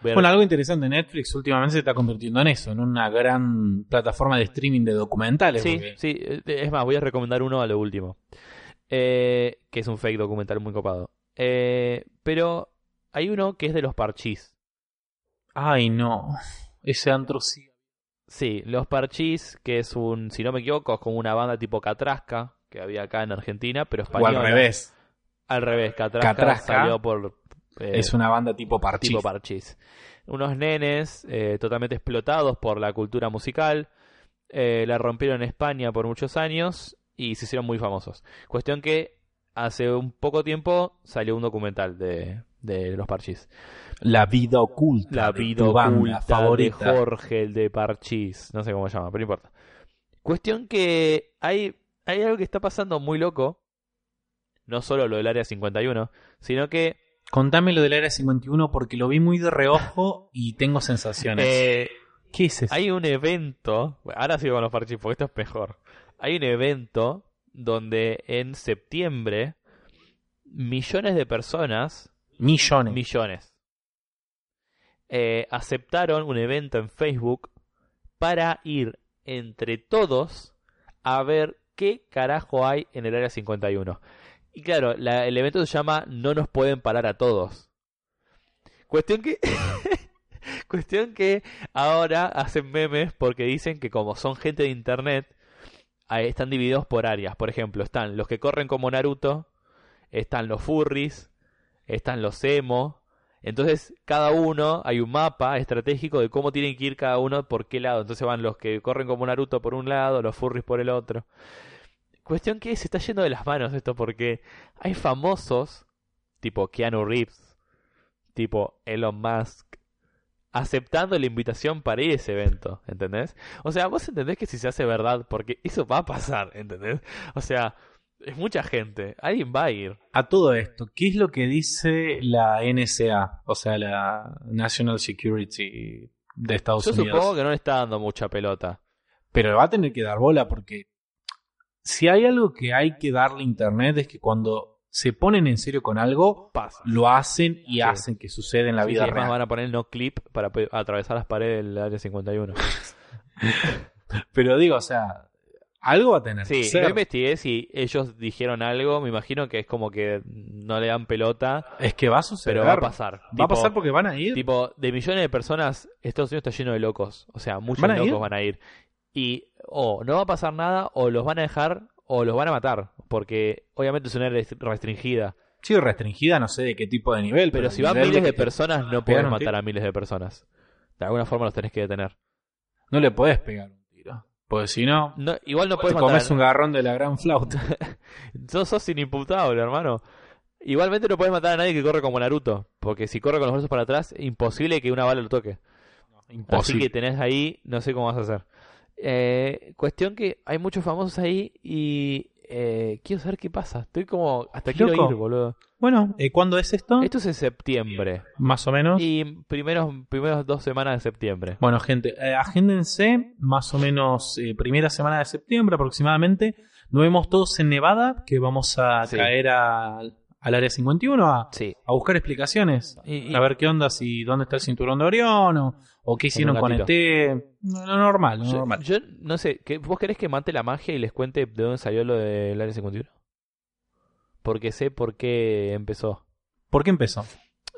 Ver- Bueno, algo interesante, Netflix últimamente se está convirtiendo en eso, en una gran plataforma de streaming de documentales. sí, porque- sí, eh, es más, voy a recomendar uno a lo último. Eh, que es un fake documental muy copado. Eh, pero hay uno que es de los parchís. Ay, no. Ese antro sí. Sí, Los Parchís, que es un, si no me equivoco, es como una banda tipo Catrasca, que había acá en Argentina, pero O española. al revés. Al revés, Catrasca, Catrasca salió por eh, es una banda tipo parchís. tipo Parchís. Unos nenes eh, totalmente explotados por la cultura musical, eh, la rompieron en España por muchos años y se hicieron muy famosos. Cuestión que hace un poco tiempo salió un documental de, de Los Parchís. La vida oculta. La de vida banda oculta de favorita. Jorge, el de Parchís. No sé cómo se llama, pero no importa. Cuestión que hay, hay algo que está pasando muy loco. No solo lo del Área 51, sino que Contame lo del Área 51 porque lo vi muy de reojo y tengo sensaciones. eh, ¿Qué es eso? hay un evento. bueno, ahora sigo con los Parchís porque esto es mejor. Hay un evento donde en septiembre millones de personas Millones. millones. Eh, aceptaron un evento en Facebook para ir entre todos a ver qué carajo hay en el área 51. Y claro, la- el evento se llama No nos pueden parar a todos. Cuestión que... (laughs) Cuestión que ahora hacen memes porque dicen que como son gente de internet, están divididos por áreas. Por ejemplo, están los que corren como Naruto, están los furries, están los emo. Entonces, cada uno hay un mapa estratégico de cómo tienen que ir cada uno por qué lado. Entonces van los que corren como Naruto por un lado, los furries por el otro. Cuestión que se está yendo de las manos esto porque hay famosos tipo Keanu Reeves, tipo Elon Musk, aceptando la invitación para ir a ese evento, ¿entendés? O sea, vos entendés que si se hace verdad, porque eso va a pasar, (laughs) ¿entendés? O sea, es mucha gente, alguien va a ir. A todo esto, ¿qué es lo que dice la NSA? O sea, la National Security de Estados Yo Unidos. supongo que no le está dando mucha pelota. Pero va a tener que dar bola porque si hay algo que hay que darle a Internet es que cuando se ponen en serio con algo, Pasa. lo hacen y Sí. hacen que suceda en la Sí, vida sí, real. van a poner no clip para atravesar las paredes del área 51. (laughs) Pero digo, o sea, algo va a tener que Sí, yo investigué si ellos dijeron algo, me imagino que es como que no le dan pelota, Es que va a suceder. pero va a pasar. Va a pasar porque van a ir. Tipo, de millones de personas, Estados Unidos está lleno de locos. O sea, muchos ¿Van locos ir? van a ir. Y o no va a pasar nada, o los van a dejar, o los van a matar. Porque obviamente es una área restringida. Sí, restringida, no sé de qué tipo de nivel. Pero si van miles de personas, no puedes matar tiro. a miles de personas. De alguna forma los tenés que detener. No le podés pegar un tiro. Porque si no, No, igual no te puedes matar comes un garrón de la gran flauta. (laughs) Sos, sos inimputable, hermano. Igualmente no puedes matar a nadie que corre como Naruto. Porque si corre con los brazos para atrás, imposible que una bala lo toque. Así Imposible. que tenés ahí, no sé cómo vas a hacer. Eh, cuestión que hay muchos famosos ahí y eh, quiero saber qué pasa. Estoy como, hasta quiero ir, boludo. Bueno, eh, ¿cuándo es esto? Esto es en septiembre. Más o menos. Y primeros, primeros dos semanas de septiembre. Bueno, gente, eh, agéndense más o menos eh, primera semana de septiembre aproximadamente. Nos vemos todos en Nevada, que vamos a Sí. caer a- al área 51 a, Sí. a buscar explicaciones. Y- y- A ver qué onda, si dónde está el cinturón de Orión o, o qué hicieron con té. No, lo normal, lo yo, normal. yo no sé, ¿qué- ¿vos querés que mate la magia y les cuente de dónde salió lo del Área 51? Porque sé por qué empezó. ¿Por qué empezó?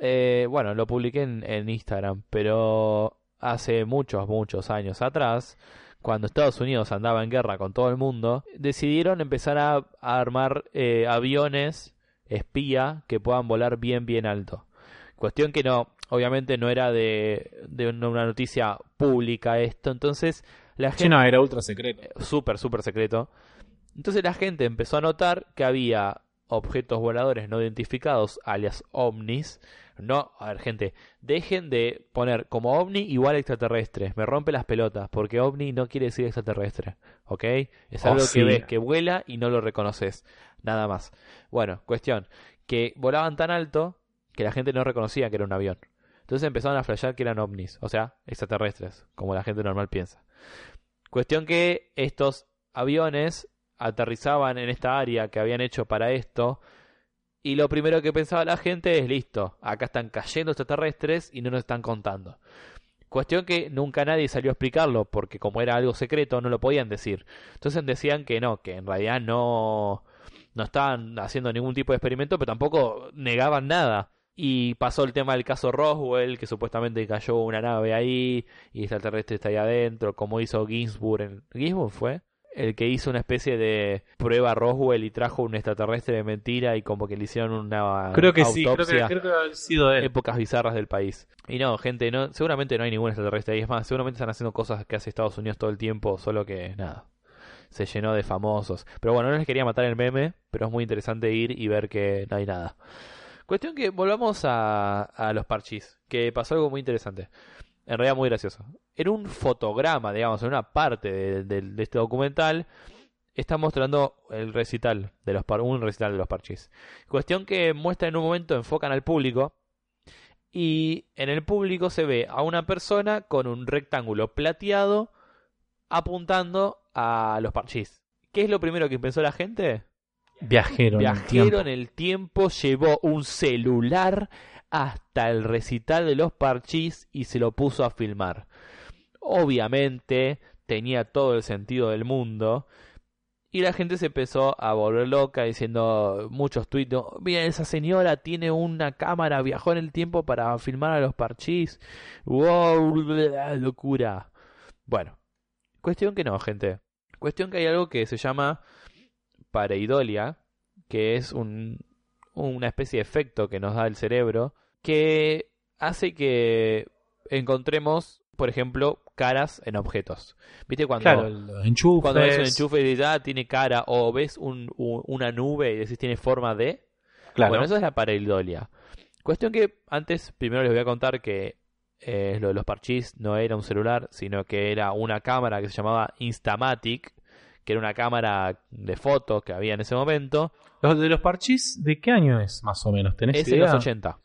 Eh, bueno, lo publiqué en, en Instagram, pero hace muchos, muchos años atrás, cuando Estados Unidos andaba en guerra con todo el mundo, decidieron empezar a, a armar eh, aviones espía que puedan volar bien, bien alto. Cuestión que no, obviamente no era de, de una noticia pública esto, entonces la gente no, era ultra secreto. súper, súper secreto. Entonces la gente empezó a notar que había objetos voladores no identificados, alias ovnis. No, a ver, gente, dejen de poner como ovni igual extraterrestre. Me rompe las pelotas, porque ovni no quiere decir extraterrestre, ¿ok? Es Oh, algo sí. que ves, que vuela y no lo reconoces. Nada más. Bueno, cuestión, que volaban tan alto que la gente no reconocía que era un avión. Entonces empezaron a flashear que eran ovnis, o sea, extraterrestres, como la gente normal piensa. Cuestión que estos aviones aterrizaban en esta área que habían hecho para esto Y lo primero que pensaba la gente es, listo, acá están cayendo extraterrestres y no nos están contando. Cuestión que nunca nadie salió a explicarlo, porque como era algo secreto no lo podían decir. Entonces decían que no, que en realidad no, no estaban haciendo ningún tipo de experimento, pero tampoco negaban nada. Y pasó el tema del caso Roswell, que supuestamente cayó una nave ahí y extraterrestre está ahí adentro, como hizo Ginsburg. En... ¿Ginsburg fue? El que hizo una especie de prueba Roswell y trajo un extraterrestre de mentira y como que le hicieron una creo que autopsia. sí creo que, creo que ha sido él. épocas bizarras del país y no gente no seguramente no hay ningún extraterrestre ahí es más seguramente están haciendo cosas que hace Estados Unidos todo el tiempo solo que nada se llenó de famosos pero bueno no les quería matar el meme pero es muy interesante ir y ver que no hay nada cuestión que volvamos a, a los parchís que pasó algo muy interesante en realidad muy gracioso. En un fotograma, digamos, en una parte de, de, de este documental, está mostrando el recital de los par un recital de los parchís. Cuestión que muestra en un momento, enfocan al público, y en el público se ve a una persona con un rectángulo plateado apuntando a los parchís. ¿Qué es lo primero que pensó la gente? Viajero, Viajero en el tiempo llevó un celular hasta el recital de los parchís y se lo puso a filmar. Obviamente tenía todo el sentido del mundo y la gente se empezó a volver loca diciendo muchos tweets, mira esa señora tiene una cámara, viajó en el tiempo para filmar a los parchís. Wow, locura. Bueno, cuestión que no, gente. Cuestión que hay algo que se llama pareidolia, que es un, una especie de efecto que nos da el cerebro que hace que encontremos, por ejemplo, caras en objetos. ¿Viste cuando, claro, los enchufes. cuando ves un enchufe y dices, ah, tiene cara, o ves un, un, una nube y decís, tiene forma de? Claro. Bueno, eso es la pareidolia. Cuestión que antes, primero les voy a contar que eh, lo de los parchís no era un celular, sino que era una cámara que se llamaba Instamatic, que era una cámara de fotos que había en ese momento. ¿Los de los parchís de qué año es, más o menos? ¿Tenés Es idea? en los 80.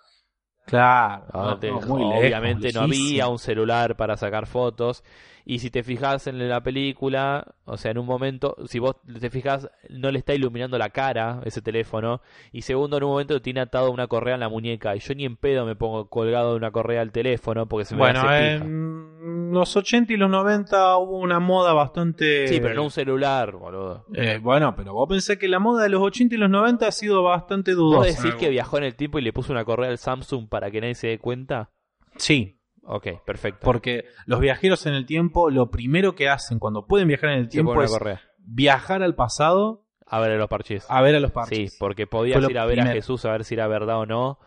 Claro. No, no, te- no, muy lejos, obviamente no había un celular para sacar fotos. Y si te fijas en la película, o sea, en un momento, si vos te fijas, no le está iluminando la cara ese teléfono. Y segundo, en un momento tiene atado una correa en la muñeca. Y yo ni en pedo me pongo colgado de una correa al teléfono porque se me Bueno, hace pija. en los 80 y los 90 hubo una moda bastante... Sí, pero no un celular, boludo. Eh, bueno, pero vos pensás que la moda de los 80 y los 90 ha sido bastante dudosa. ¿Vos decís que viajó en el tiempo y le puso una correa al Samsung para que nadie se dé cuenta? Sí, Ok, perfecto. porque los viajeros en el tiempo, lo primero que hacen cuando pueden viajar en el tiempo es correa. viajar al pasado A ver los parchís. a ver a los Sí, parches. porque podías Fue ir a ver a. Jesús a ver si era verdad o no.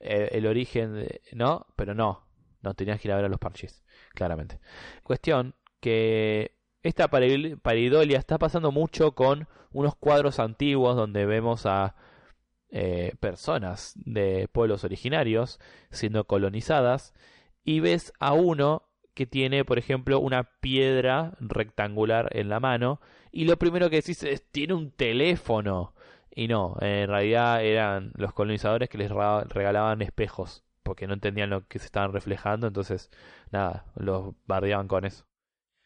eh, el origen, de- ¿no? Pero no. No tenías que ir a ver a los parchís, claramente. Cuestión que esta pareidolia está pasando mucho con unos cuadros antiguos donde vemos a eh, personas de pueblos originarios siendo colonizadas y ves a uno que tiene, por ejemplo, una piedra rectangular en la mano y lo primero que decís es tiene un teléfono y no, en realidad eran los colonizadores que les regalaban espejos porque no entendían lo que se estaban reflejando, entonces nada, los bardeaban con eso.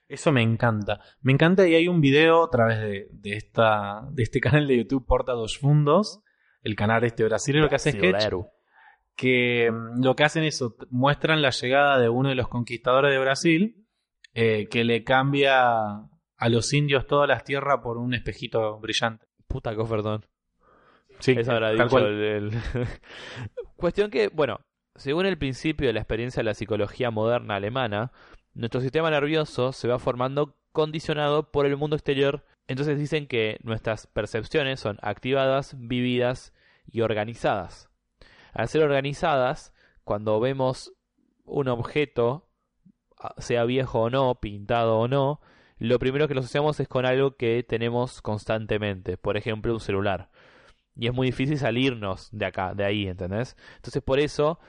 Eso me encanta. Me encanta y hay un video a través de, de esta, de este canal de YouTube Porta dos Fundos, el canal este brasileño que hace sketch. Que mm, lo que hacen es muestran la llegada de uno de los conquistadores de Brasil, eh, que le cambia a los indios todas las tierras por un espejito brillante. Puta coferdón. Sí, Eso habrá dicho cual. el, el- (laughs) Cuestión que, bueno, según el principio de la experiencia de la psicología moderna alemana, nuestro sistema nervioso se va formando condicionado por el mundo exterior. Entonces dicen que nuestras percepciones son activadas, vividas y organizadas. Al ser organizadas, cuando vemos un objeto, sea viejo o no, pintado o no, lo primero que lo asociamos es con algo que tenemos constantemente, por ejemplo un celular. Y es muy difícil salirnos de acá, de ahí, ¿entendés? Entonces por eso,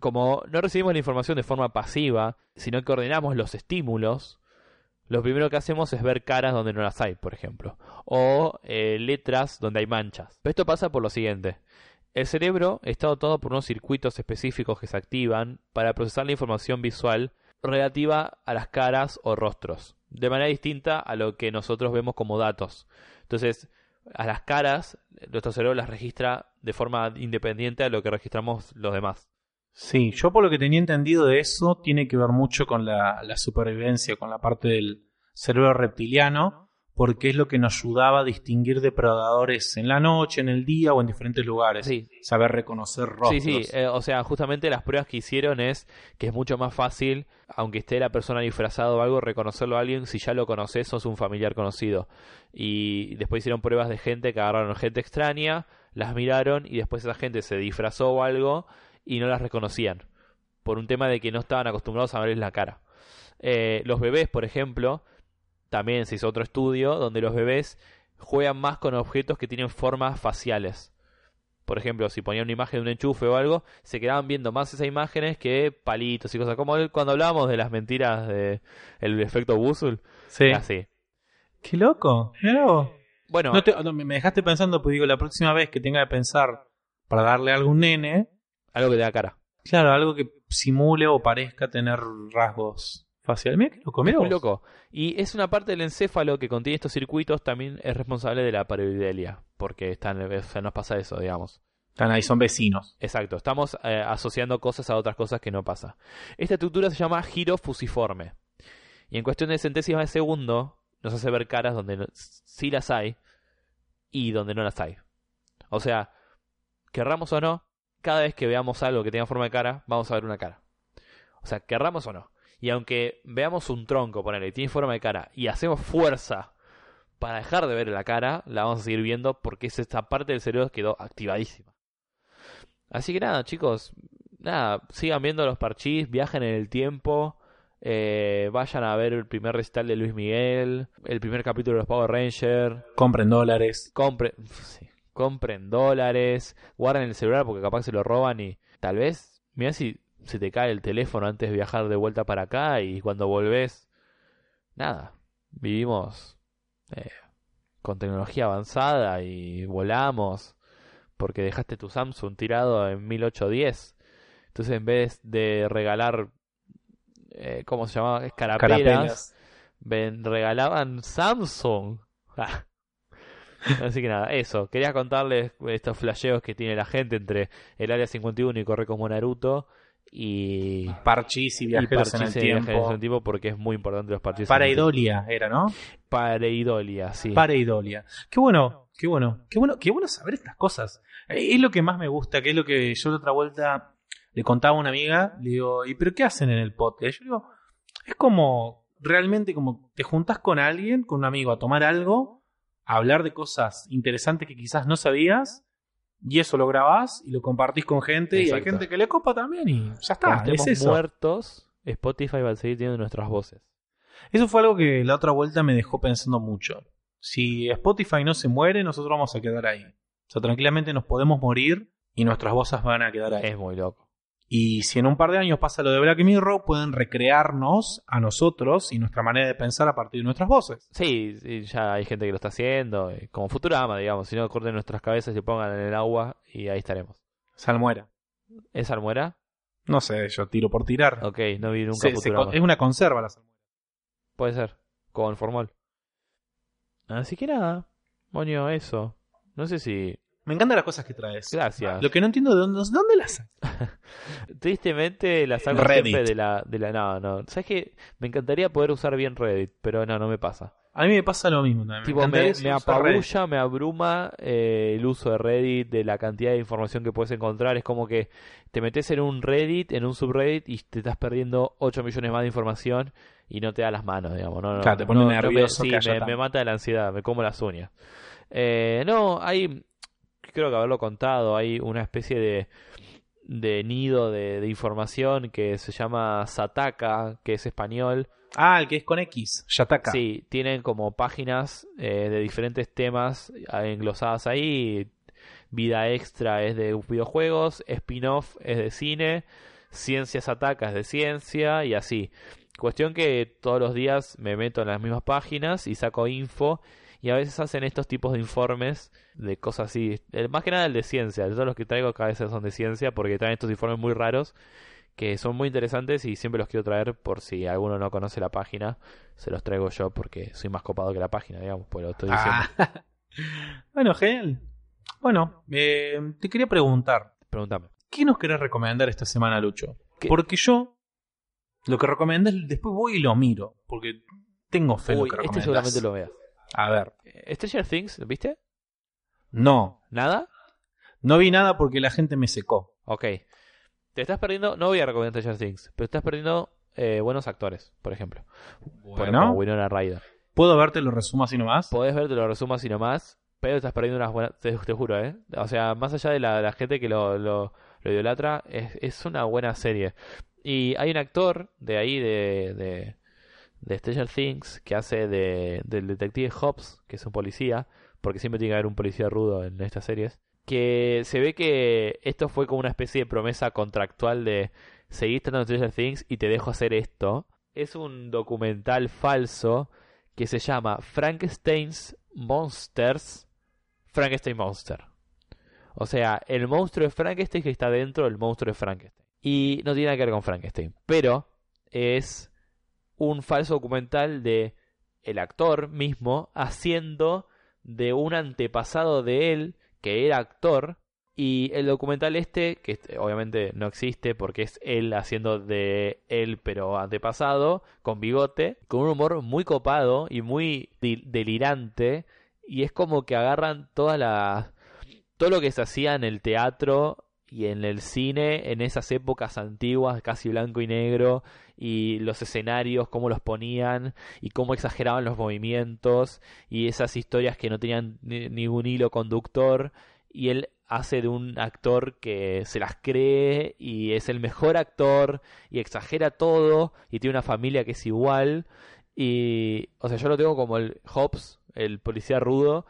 como no recibimos la información de forma pasiva, sino que ordenamos los estímulos, lo primero que hacemos es ver caras donde no las hay, por ejemplo, o eh, letras donde hay manchas. Pero esto pasa por lo siguiente. El cerebro está dotado por unos circuitos específicos que se activan para procesar la información visual relativa a las caras o rostros, de manera distinta a lo que nosotros vemos como datos. Entonces, a las caras, nuestro cerebro las registra de forma independiente a lo que registramos los demás. Sí, yo por lo que tenía entendido de eso, tiene que ver mucho con la, la supervivencia, con la parte del cerebro reptiliano, porque es lo que nos ayudaba a distinguir depredadores en la noche, en el día o en diferentes lugares. Sí. Saber reconocer rostros. Sí, sí, eh, o sea, justamente las pruebas que hicieron es que es mucho más fácil, aunque esté la persona disfrazada o algo, reconocerlo a alguien si ya lo conoces o es un familiar conocido. Y después hicieron pruebas de gente que agarraron gente extraña, las miraron y después esa gente se disfrazó o algo y no las reconocían. Por un tema de que no estaban acostumbrados a verles la cara. Eh, los bebés, por ejemplo, también se hizo otro estudio donde los bebés juegan más con objetos que tienen formas faciales. Por ejemplo, si ponían una imagen de un enchufe o algo, se quedaban viendo más esas imágenes que palitos y cosas. Como cuando hablábamos de las mentiras del el efecto Buzzle. Sí. Así. Qué loco. Mirá. Bueno, No te- no, me dejaste pensando, pues digo, la próxima vez que tenga que pensar para darle a un nene, algo que te da cara. claro, algo que simule o parezca tener rasgos Mira qué loco, mira Es muy loco. Y es una parte del encéfalo que contiene estos circuitos, también es responsable de la pareidolia. Porque están, o sea, nos pasa eso, digamos. Están ahí, son vecinos. Exacto, estamos eh, asociando cosas a otras cosas que no pasa. Esta estructura se llama giro fusiforme. Y en cuestión de centésimas de segundo, nos hace ver caras donde no- sí las hay y donde no las hay. O sea, querramos o no, cada vez que veamos algo que tenga forma de cara, vamos a ver una cara. O sea, querramos o no. Y aunque veamos un tronco, ponele, y tiene forma de cara, y hacemos fuerza para dejar de ver la cara, la vamos a seguir viendo porque es esta parte del cerebro que quedó activadísima. Así que nada, chicos, nada, sigan viendo los parchís, viajen en el tiempo, eh, vayan a ver el primer recital de Luis Miguel, el primer capítulo de los Power Rangers, Compren dólares. compren, sí, compren dólares, guarden el celular porque capaz se lo roban y tal vez, mira si se te cae el teléfono antes de viajar de vuelta para acá y cuando volvés, nada, vivimos eh, con tecnología avanzada y volamos porque dejaste tu Samsung tirado en 1810. Entonces en vez de regalar, eh, ¿cómo se llamaba? Escarapelas, Carapelas. ven, regalaban Samsung. Ah. Así que nada, eso. Quería contarles estos flasheos que tiene la gente entre el área 51 y corre como Naruto y, Parchís y y viajeros en el en tiempo. el tiempo porque es muy importante los el Pareidolia era, ¿no? Pareidolia, sí. Pareidolia. Qué bueno, qué bueno, qué bueno, qué bueno saber estas cosas. Eh, Es lo que más me gusta, que es lo que yo la otra vuelta le contaba a una amiga, le digo, ¿y pero qué hacen en el podcast? Yo digo, es como, realmente como te juntas con alguien, con un amigo, a tomar algo, a hablar de cosas interesantes que quizás no sabías, y eso lo grabás y lo compartís con gente, y hay gente que le copa también, y ya está, Cuando es muertos, Spotify va a seguir teniendo nuestras voces. Eso fue algo que la otra vuelta me dejó pensando mucho. Si Spotify no se muere, nosotros vamos a quedar ahí. O sea, tranquilamente nos podemos morir y nuestras voces van a quedar ahí. Es muy loco. Y si en un par de años pasa lo de Black Mirror, pueden recrearnos a nosotros y nuestra manera de pensar a partir de nuestras voces. Sí, sí, ya hay gente que lo está haciendo, eh, como Futurama, digamos, si no corten nuestras cabezas y pongan en el agua y ahí estaremos. Salmuera. ¿Es almuera? No sé, yo tiro por tirar. Ok, no vi nunca Se- Futurama. es una conserva la salmuera. Puede ser, con formol. Así que nada, moño, eso. No sé si... Me encantan las cosas que traes. Gracias. Lo que no entiendo de dónde, ¿dónde las sacas. (laughs) Tristemente la saco Reddit. siempre de la, de la... No, no. ¿Sabes qué? Me encantaría poder usar bien Reddit, pero no, no me pasa. A mí me pasa lo mismo también. Tipo, me, me apabulla, me abruma eh, el uso de Reddit, de la cantidad de información que puedes encontrar. Es como que te metes en un Reddit, en un subreddit, y te estás perdiendo 8 millones más de información y no te da las manos, digamos. No, no, Claro, te pone no- no me- nervioso sí, que me, mata la ansiedad, me como las uñas. Eh, no, hay, creo que haberlo contado, hay una especie de, de nido de, de información que se llama Sataka, que es español. Ah, el que es con X. Yataka. Sí, tienen como páginas eh, de diferentes temas eh, englosadas ahí. Vida extra es de videojuegos, spin-off es de cine, ciencias atacas de ciencia y así. Cuestión que todos los días me meto en las mismas páginas y saco info y a veces hacen estos tipos de informes de cosas así. El- más que nada el de ciencia, todos los que traigo cada vez son de ciencia porque traen estos informes muy raros que son muy interesantes y siempre los quiero traer por si alguno no conoce la página, se los traigo yo porque soy más copado que la página, digamos, pues lo estoy diciendo. Ah, (laughs) Bueno, genial. Bueno, eh, te quería preguntar, Pregúntame. ¿qué nos querés recomendar esta semana, Lucho? ¿Qué? Porque yo lo que recomendás, después voy y lo miro, porque tengo fe en lo que este seguramente lo veas. A ver, Eh, Stranger Things, ¿viste? no, ¿Nada? no vi nada porque la gente me secó. Ok. Te estás perdiendo, no voy a recomendar Stranger Things, pero estás perdiendo eh, buenos actores, por ejemplo. Bueno. Como Winona Ryder. ¿Puedo verte lo resumo así nomás? Podés ver, te lo resumo así nomás, pero estás perdiendo unas buenas, te, te juro, ¿eh? O sea, más allá de la, la gente que lo, lo, lo idolatra, es, es una buena serie. Y hay un actor de ahí, de, de, de Stranger Things, que hace de, del detective Hobbs, que es un policía, porque siempre tiene que haber un policía rudo en estas series, que se ve que esto fue como una especie de promesa contractual de seguir tratando Stranger Things y te dejo hacer esto. Es un documental falso que se llama Frankenstein's Monsters, Frankenstein Monster. O sea, el monstruo de Frankenstein que está dentro del monstruo de Frankenstein. Y no tiene nada que ver con Frankenstein, pero es un falso documental de el actor mismo haciendo de un antepasado de él que era actor y el documental este, que este, obviamente no existe porque es él haciendo de él pero antepasado, con bigote, con un humor muy copado y muy delirante y es como que agarran toda la todo lo que se hacía en el teatro y en el cine en esas épocas antiguas, casi blanco y negro, y los escenarios, cómo los ponían y cómo exageraban los movimientos y esas historias que no tenían ni- ningún hilo conductor y él hace de un actor que se las cree y es el mejor actor y exagera todo y tiene una familia que es igual y o sea yo lo tengo como el Hobbs el policía rudo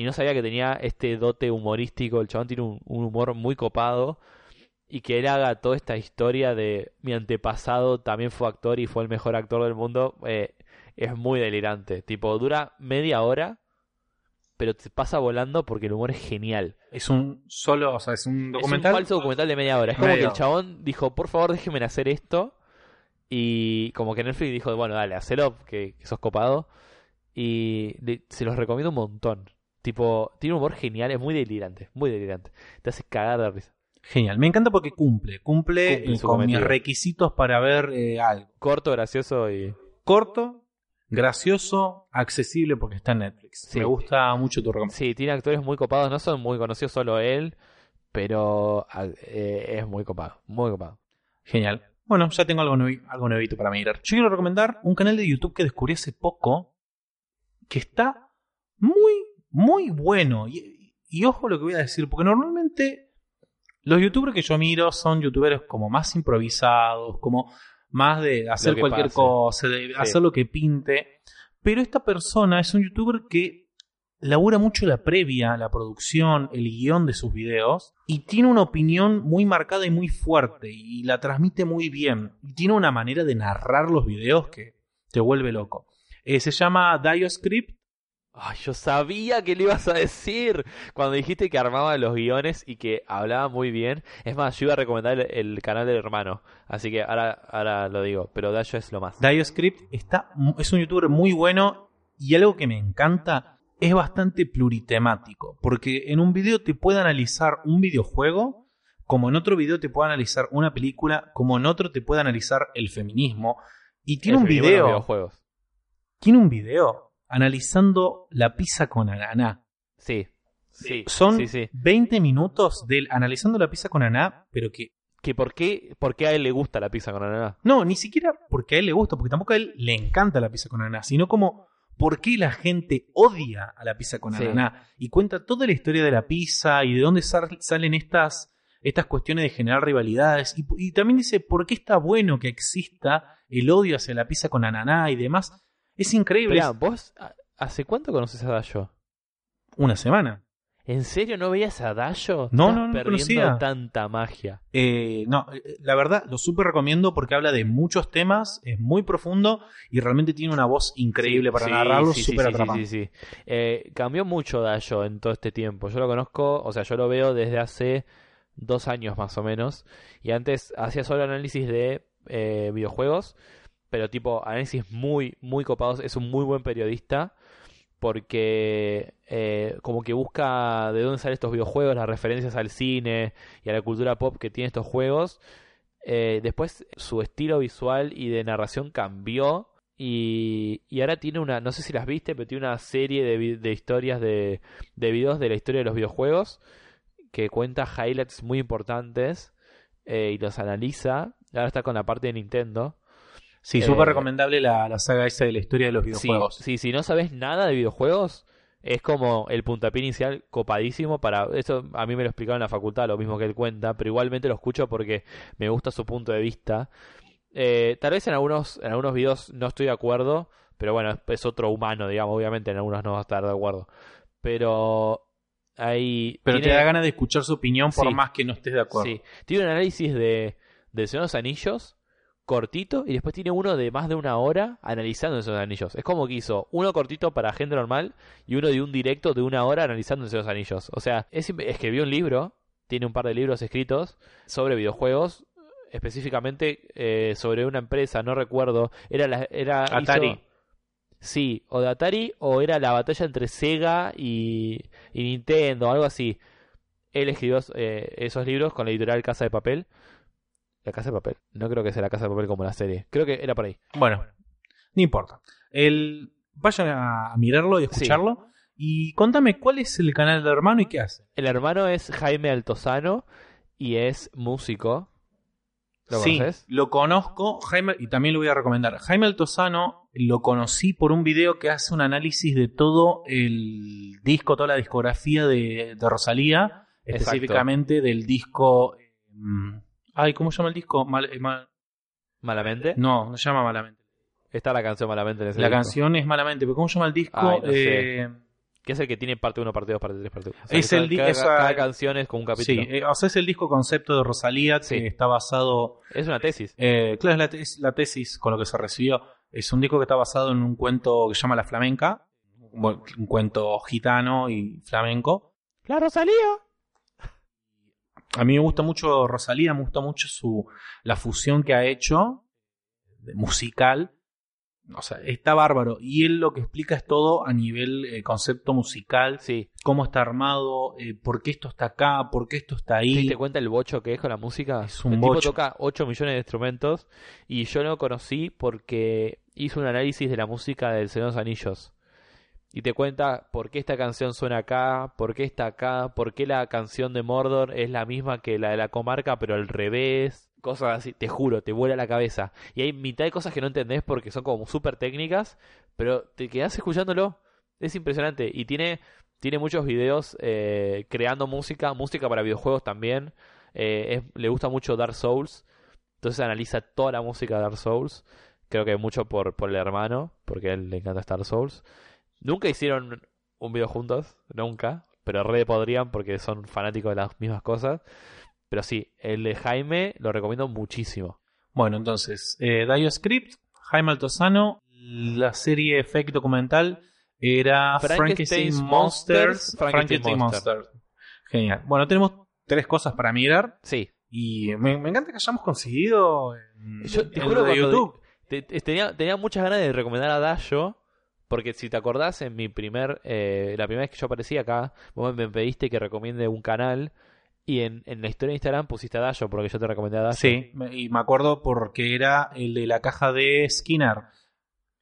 y no sabía que tenía este dote humorístico el chabón tiene un, un humor muy copado y que él haga toda esta historia de mi antepasado también fue actor y fue el mejor actor del mundo eh, es muy delirante tipo dura media hora pero te pasa volando porque el humor es genial Es un solo, o sea, es un es documental. un falso documental de media hora. Es como que el chabón dijo, por favor, déjenme hacer esto. Y como que Netflix dijo, bueno, dale, hacelo, que, que sos copado. Y se los recomiendo un montón. Tipo, tiene un humor genial, es muy delirante, muy delirante. Te hace cagar de risa. Genial, me encanta porque cumple, cumple, Cumple eh, con mis requisitos para ver eh, algo. Corto, gracioso y... Corto, gracioso, accesible porque está en Netflix. Sí. Me gusta mucho tu recomendación. Sí, tiene actores muy copados, no son muy conocidos solo él, pero ah, eh, es muy copado, muy copado. Genial. Bueno, ya tengo algo, nuevi- algo nuevito para mirar. Yo quiero recomendar un canal de YouTube que descubrí hace poco que está muy, muy bueno. Y, y ojo lo que voy a decir, porque normalmente los youtubers que yo miro son youtubers como más improvisados, como más de hacer cualquier pase. cosa, de hacer lo que pinte. Pero esta persona es un youtuber que labura mucho la previa, la producción, el guion de sus videos y tiene una opinión muy marcada y muy fuerte y la transmite muy bien. Y tiene una manera de narrar los videos que te vuelve loco. Eh, se llama DioScript. Ay, yo sabía que le ibas a decir cuando dijiste que armaba los guiones y que hablaba muy bien. Es más, yo iba a recomendar el, el canal del hermano, así que ahora, ahora lo digo, pero Dayo es lo más. DioScript está, mu- es un youtuber muy bueno y algo que me encanta es bastante pluritemático. Porque en un video te puede analizar un videojuego, como en otro video te puede analizar una película, como en otro te puede analizar el feminismo. Y tiene El un video. tiene un video analizando la pizza con ananá. Sí, sí, Son sí, sí. 20 minutos del analizando la pizza con ananá, pero que Que por qué, por qué a él le gusta la pizza con ananá. no, ni siquiera porque a él le gusta, porque tampoco a él le encanta la pizza con ananá, sino como por qué la gente odia a la pizza con Sí. ananá y cuenta toda la historia de la pizza y de dónde sal- salen estas estas cuestiones de generar rivalidades y, y también dice por qué está bueno que exista el odio hacia la pizza con ananá y demás. Es increíble. Es ¿vos hace cuánto conoces a Dayo? una semana. ¿En serio no veías a Dayo? No, no, no perdiendo conocía. tanta magia. Eh, no, eh, la verdad, lo súper recomiendo porque habla de muchos temas, es muy profundo y realmente tiene una voz increíble Sí, para sí, narrarlo, sí, súper sí, sí, atrapante. sí, sí. Eh, cambió mucho Dayo en todo este tiempo. Yo lo conozco, o sea, yo lo veo desde hace dos años más o menos. Y antes hacía solo análisis de eh, videojuegos, pero tipo análisis muy, muy copados. Es un muy buen periodista. porque eh, como que busca de dónde salen estos videojuegos, las referencias al cine y a la cultura pop que tiene estos juegos. Eh, después su estilo visual y de narración cambió y, y, ahora tiene una, no sé si las viste, pero tiene una serie de, de historias de, de videos de la historia de los videojuegos que cuenta highlights muy importantes eh, y los analiza. Ahora está con la parte de Nintendo. Sí, súper recomendable la, la, saga esa de la historia de los videojuegos. Sí, sí, si no sabes nada de videojuegos, es como el puntapié inicial copadísimo para... Eso a mí me lo explicaron en la facultad, lo mismo que él cuenta, pero igualmente lo escucho porque me gusta su punto de vista. Eh, tal vez en algunos, en algunos videos no estoy de acuerdo, pero bueno, es otro humano, digamos, obviamente en algunos no va a estar de acuerdo. Pero hay... Pero te da ganas de escuchar su opinión por más que no estés de acuerdo. Sí, tiene un análisis de, de Señor de los Anillos cortito y después tiene uno de más de una hora analizando esos anillos. Es como que hizo uno cortito para gente normal y uno de un directo de una hora analizando esos anillos. O sea, es, escribió un libro, tiene un par de libros escritos sobre videojuegos, específicamente eh, sobre una empresa, no recuerdo, era la, era Atari. sí, o de Atari o era la batalla entre Sega y, y Nintendo, algo así. Él escribió eh, esos libros con la editorial Casa de Papel la casa de papel. No creo que sea la casa de papel como la serie. Creo que era por ahí. Bueno, no importa. El... Vayan a mirarlo y escucharlo. Y contame cuál es el canal del hermano y qué hace. El hermano es Jaime Altozano y es músico. ¿Lo sí, lo conozco, Jaime, y también lo voy a recomendar. Jaime Altozano lo conocí por un video que hace un análisis de todo el disco, toda la discografía de, Rosalía, específicamente del disco mm, Ay, ¿cómo se llama el disco? Eh, ¿Malamente? No, no se llama Malamente. Está la canción Malamente en ese La canción es Malamente, pero ¿cómo se llama el disco? eh... Que es el que tiene parte 1, parte 2, parte 3, parte 1. es el cada, cada, canción es como un capítulo. Sí, eh, o sea, es el disco concepto de Rosalía que está basado. Es una tesis. Eh, claro, es la, tesis con lo que se recibió. Es un disco que está basado en un cuento que se llama La Flamenca. Un cuento gitano y flamenco. ¡La Rosalía! A mí me gusta mucho Rosalía, me gusta mucho su la fusión que ha hecho de musical. O sea, está bárbaro. Y él lo que explica es todo a nivel eh, concepto musical. Sí. Cómo está armado, eh, por qué esto está acá, por qué esto está ahí. ¿Te cuenta el bocho que es con la música? Es un el bocho. tipo toca 8 millones de instrumentos. Y yo lo conocí porque hizo un análisis de la música del Señor de los Anillos y te cuenta por qué esta canción suena acá, por qué está acá, por qué la canción de Mordor es la misma que la de la comarca, pero al revés. Cosas así, te juro, te vuela la cabeza. Y hay mitad de cosas que no entendés porque son como súper técnicas, pero te quedás escuchándolo. Es impresionante. Y tiene, tiene muchos videos eh, creando música, música para videojuegos también. Eh, le gusta mucho Dark Souls. Entonces analiza toda la música de Dark Souls. Creo que mucho por, por el hermano, porque a él le encanta Dark Souls. Nunca hicieron un video juntos, nunca, pero re podrían porque son fanáticos de las mismas cosas. Pero sí, el de Jaime lo recomiendo muchísimo. Bueno, entonces, eh, Dio Script, Jaime Altozano, la serie Effect documental era Frankenstein, Monsters, Frankenstein, Monsters. Genial. Bueno, tenemos tres cosas para mirar. Sí. Y me, encanta que hayamos conseguido Yo te juro de YouTube. tenía, tenía muchas ganas de recomendar a Dayo porque si te acordás, en mi primer, eh, la primera vez que yo aparecí acá, vos me pediste que recomiende un canal. Y en, en la historia de Instagram pusiste a Dayo, porque yo te recomendé a Dayo. Sí, y me acuerdo porque era el de la caja de Skinner.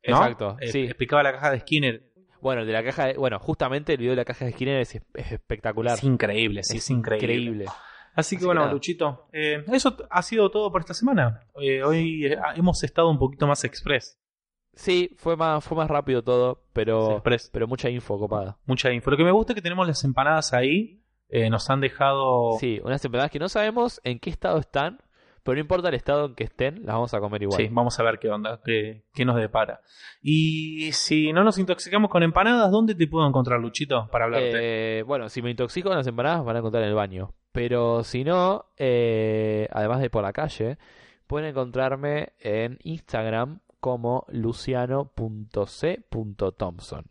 Exacto, eh, sí. Explicaba la caja de Skinner. Bueno, el de la caja de, bueno, justamente el video de la caja de Skinner es, espectacular. Es increíble, sí, es, increíble. Así que bueno, Luchito, eh, eso ha sido todo por esta semana. hoy hemos estado un poquito más express. Sí, fue más, fue más rápido todo, pero, pero mucha info copada. Mucha info. Lo que me gusta es que tenemos las empanadas ahí. Eh, nos han dejado. Sí, unas empanadas que no sabemos en qué estado están, pero no importa el estado en que estén, las vamos a comer igual. Sí, vamos a ver qué onda, qué, qué nos depara. Y si no nos intoxicamos con empanadas, ¿dónde te puedo encontrar, Luchito, para hablarte? Eh, bueno, si me intoxico con las empanadas, van a encontrar en el baño. Pero si no, eh, además de por la calle, pueden encontrarme en Instagram como luciano.c.thompson.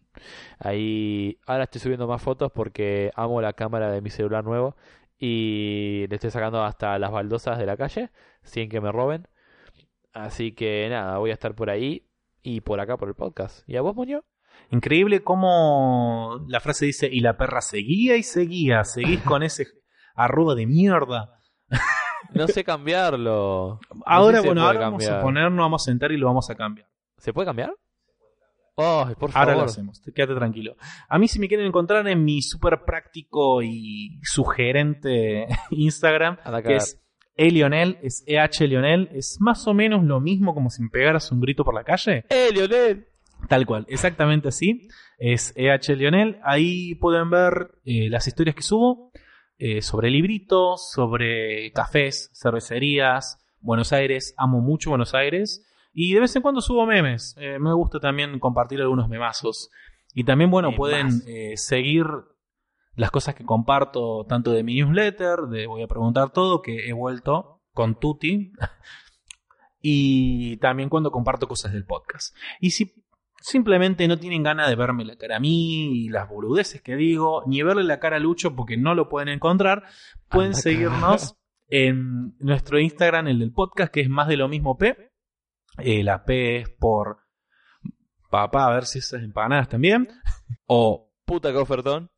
Ahí ahora estoy subiendo más fotos porque amo la cámara de mi celular nuevo y le estoy sacando hasta las baldosas de la calle sin que me roben. Así que nada, voy a estar por ahí y por acá por el podcast. ¿Y a vos, Muñoz? Increíble cómo la frase dice, y la perra seguía y seguía, seguís con ese arroba de mierda. No sé cambiarlo. No Ahora, sé si se bueno, ahora vamos a ponernos, vamos a sentar y lo vamos a cambiar. ¿Se puede cambiar? Oh, por Ahora favor. lo hacemos, quédate tranquilo. A mí si me quieren encontrar en mi súper práctico y sugerente (laughs) Instagram, que es Elionel, es EH Lionel, es más o menos lo mismo como si me pegaras un grito por la calle. ¡Eh, Lionel! Tal cual, exactamente así. Es EH Lionel. Ahí pueden ver eh, las historias que subo eh, sobre libritos, sobre cafés, cervecerías, Buenos Aires. Amo mucho Buenos Aires. Y de vez en cuando subo memes. Eh, me gusta también compartir algunos memazos. Y también, bueno, pueden eh, seguir las cosas que comparto tanto de mi newsletter, de Voy a preguntar todo, que he vuelto con Tuti. (laughs) y también cuando comparto cosas del podcast. Y si simplemente no tienen ganas de verme la cara a mí y las boludeces que digo, ni verle la cara a Lucho porque no lo pueden encontrar, pueden Anda seguirnos en nuestro Instagram, el del podcast, que es más de lo mismo P. Eh, la P es por papá, a ver si esas empanadas también. O, Puta que ofertón.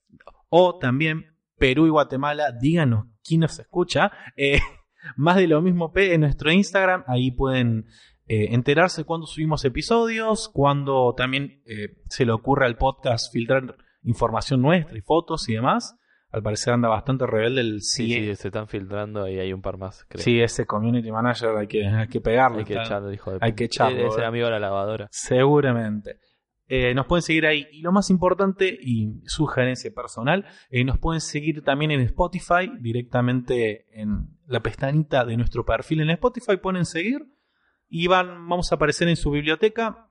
o también Perú y Guatemala, díganos quién nos escucha. Eh, (laughs) más de lo mismo P en nuestro Instagram, ahí pueden eh, enterarse cuando subimos episodios, cuando también eh, se le ocurre al podcast filtrar información nuestra y fotos y demás. Al parecer anda bastante rebelde el Sí, sí, sí, se están filtrando y hay un par más, creo. sí, ese community manager hay que, hay que pegarle. Hay que echarlo, hijo de hay que echarlo, Es el amigo de la lavadora. Seguramente. Eh, nos pueden seguir ahí. Y lo más importante, y sugerencia personal, eh, nos pueden seguir también en Spotify, directamente en la pestañita de nuestro perfil en Spotify, ponen seguir y van, vamos a aparecer en su biblioteca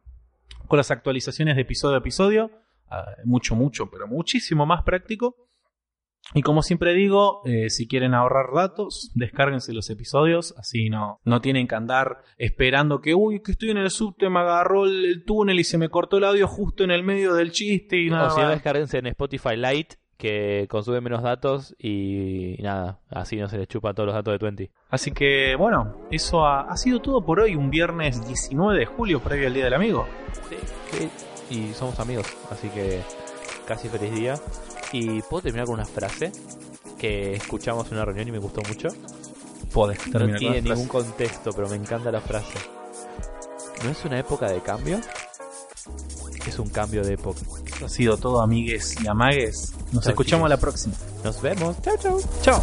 con las actualizaciones de episodio a episodio. Ah, mucho, mucho, pero muchísimo más práctico. Y como siempre digo, eh, si quieren ahorrar datos, descárguense los episodios, así no, no tienen que andar esperando que, uy, que estoy en el subte, me agarró el, el túnel y se me cortó el audio justo en el medio del chiste y nada. o si no, descárguense en Spotify Lite, que consume menos datos y nada, así no se les chupa todos los datos de Twenty. Así que bueno, eso ha, ha sido todo por hoy, un viernes 19 de julio, previo al Día del Amigo. Sí. Y somos amigos, así que casi feliz día. Y puedo terminar con una frase que escuchamos en una reunión y me gustó mucho. Podés No terminar tiene con la ningún contexto, pero me encanta la frase. ¿No es una época de cambio? es un cambio de época. Ha sido todo, amigues y amagues. Nos escuchamos la próxima. Nos vemos. Chao, chao. Chao.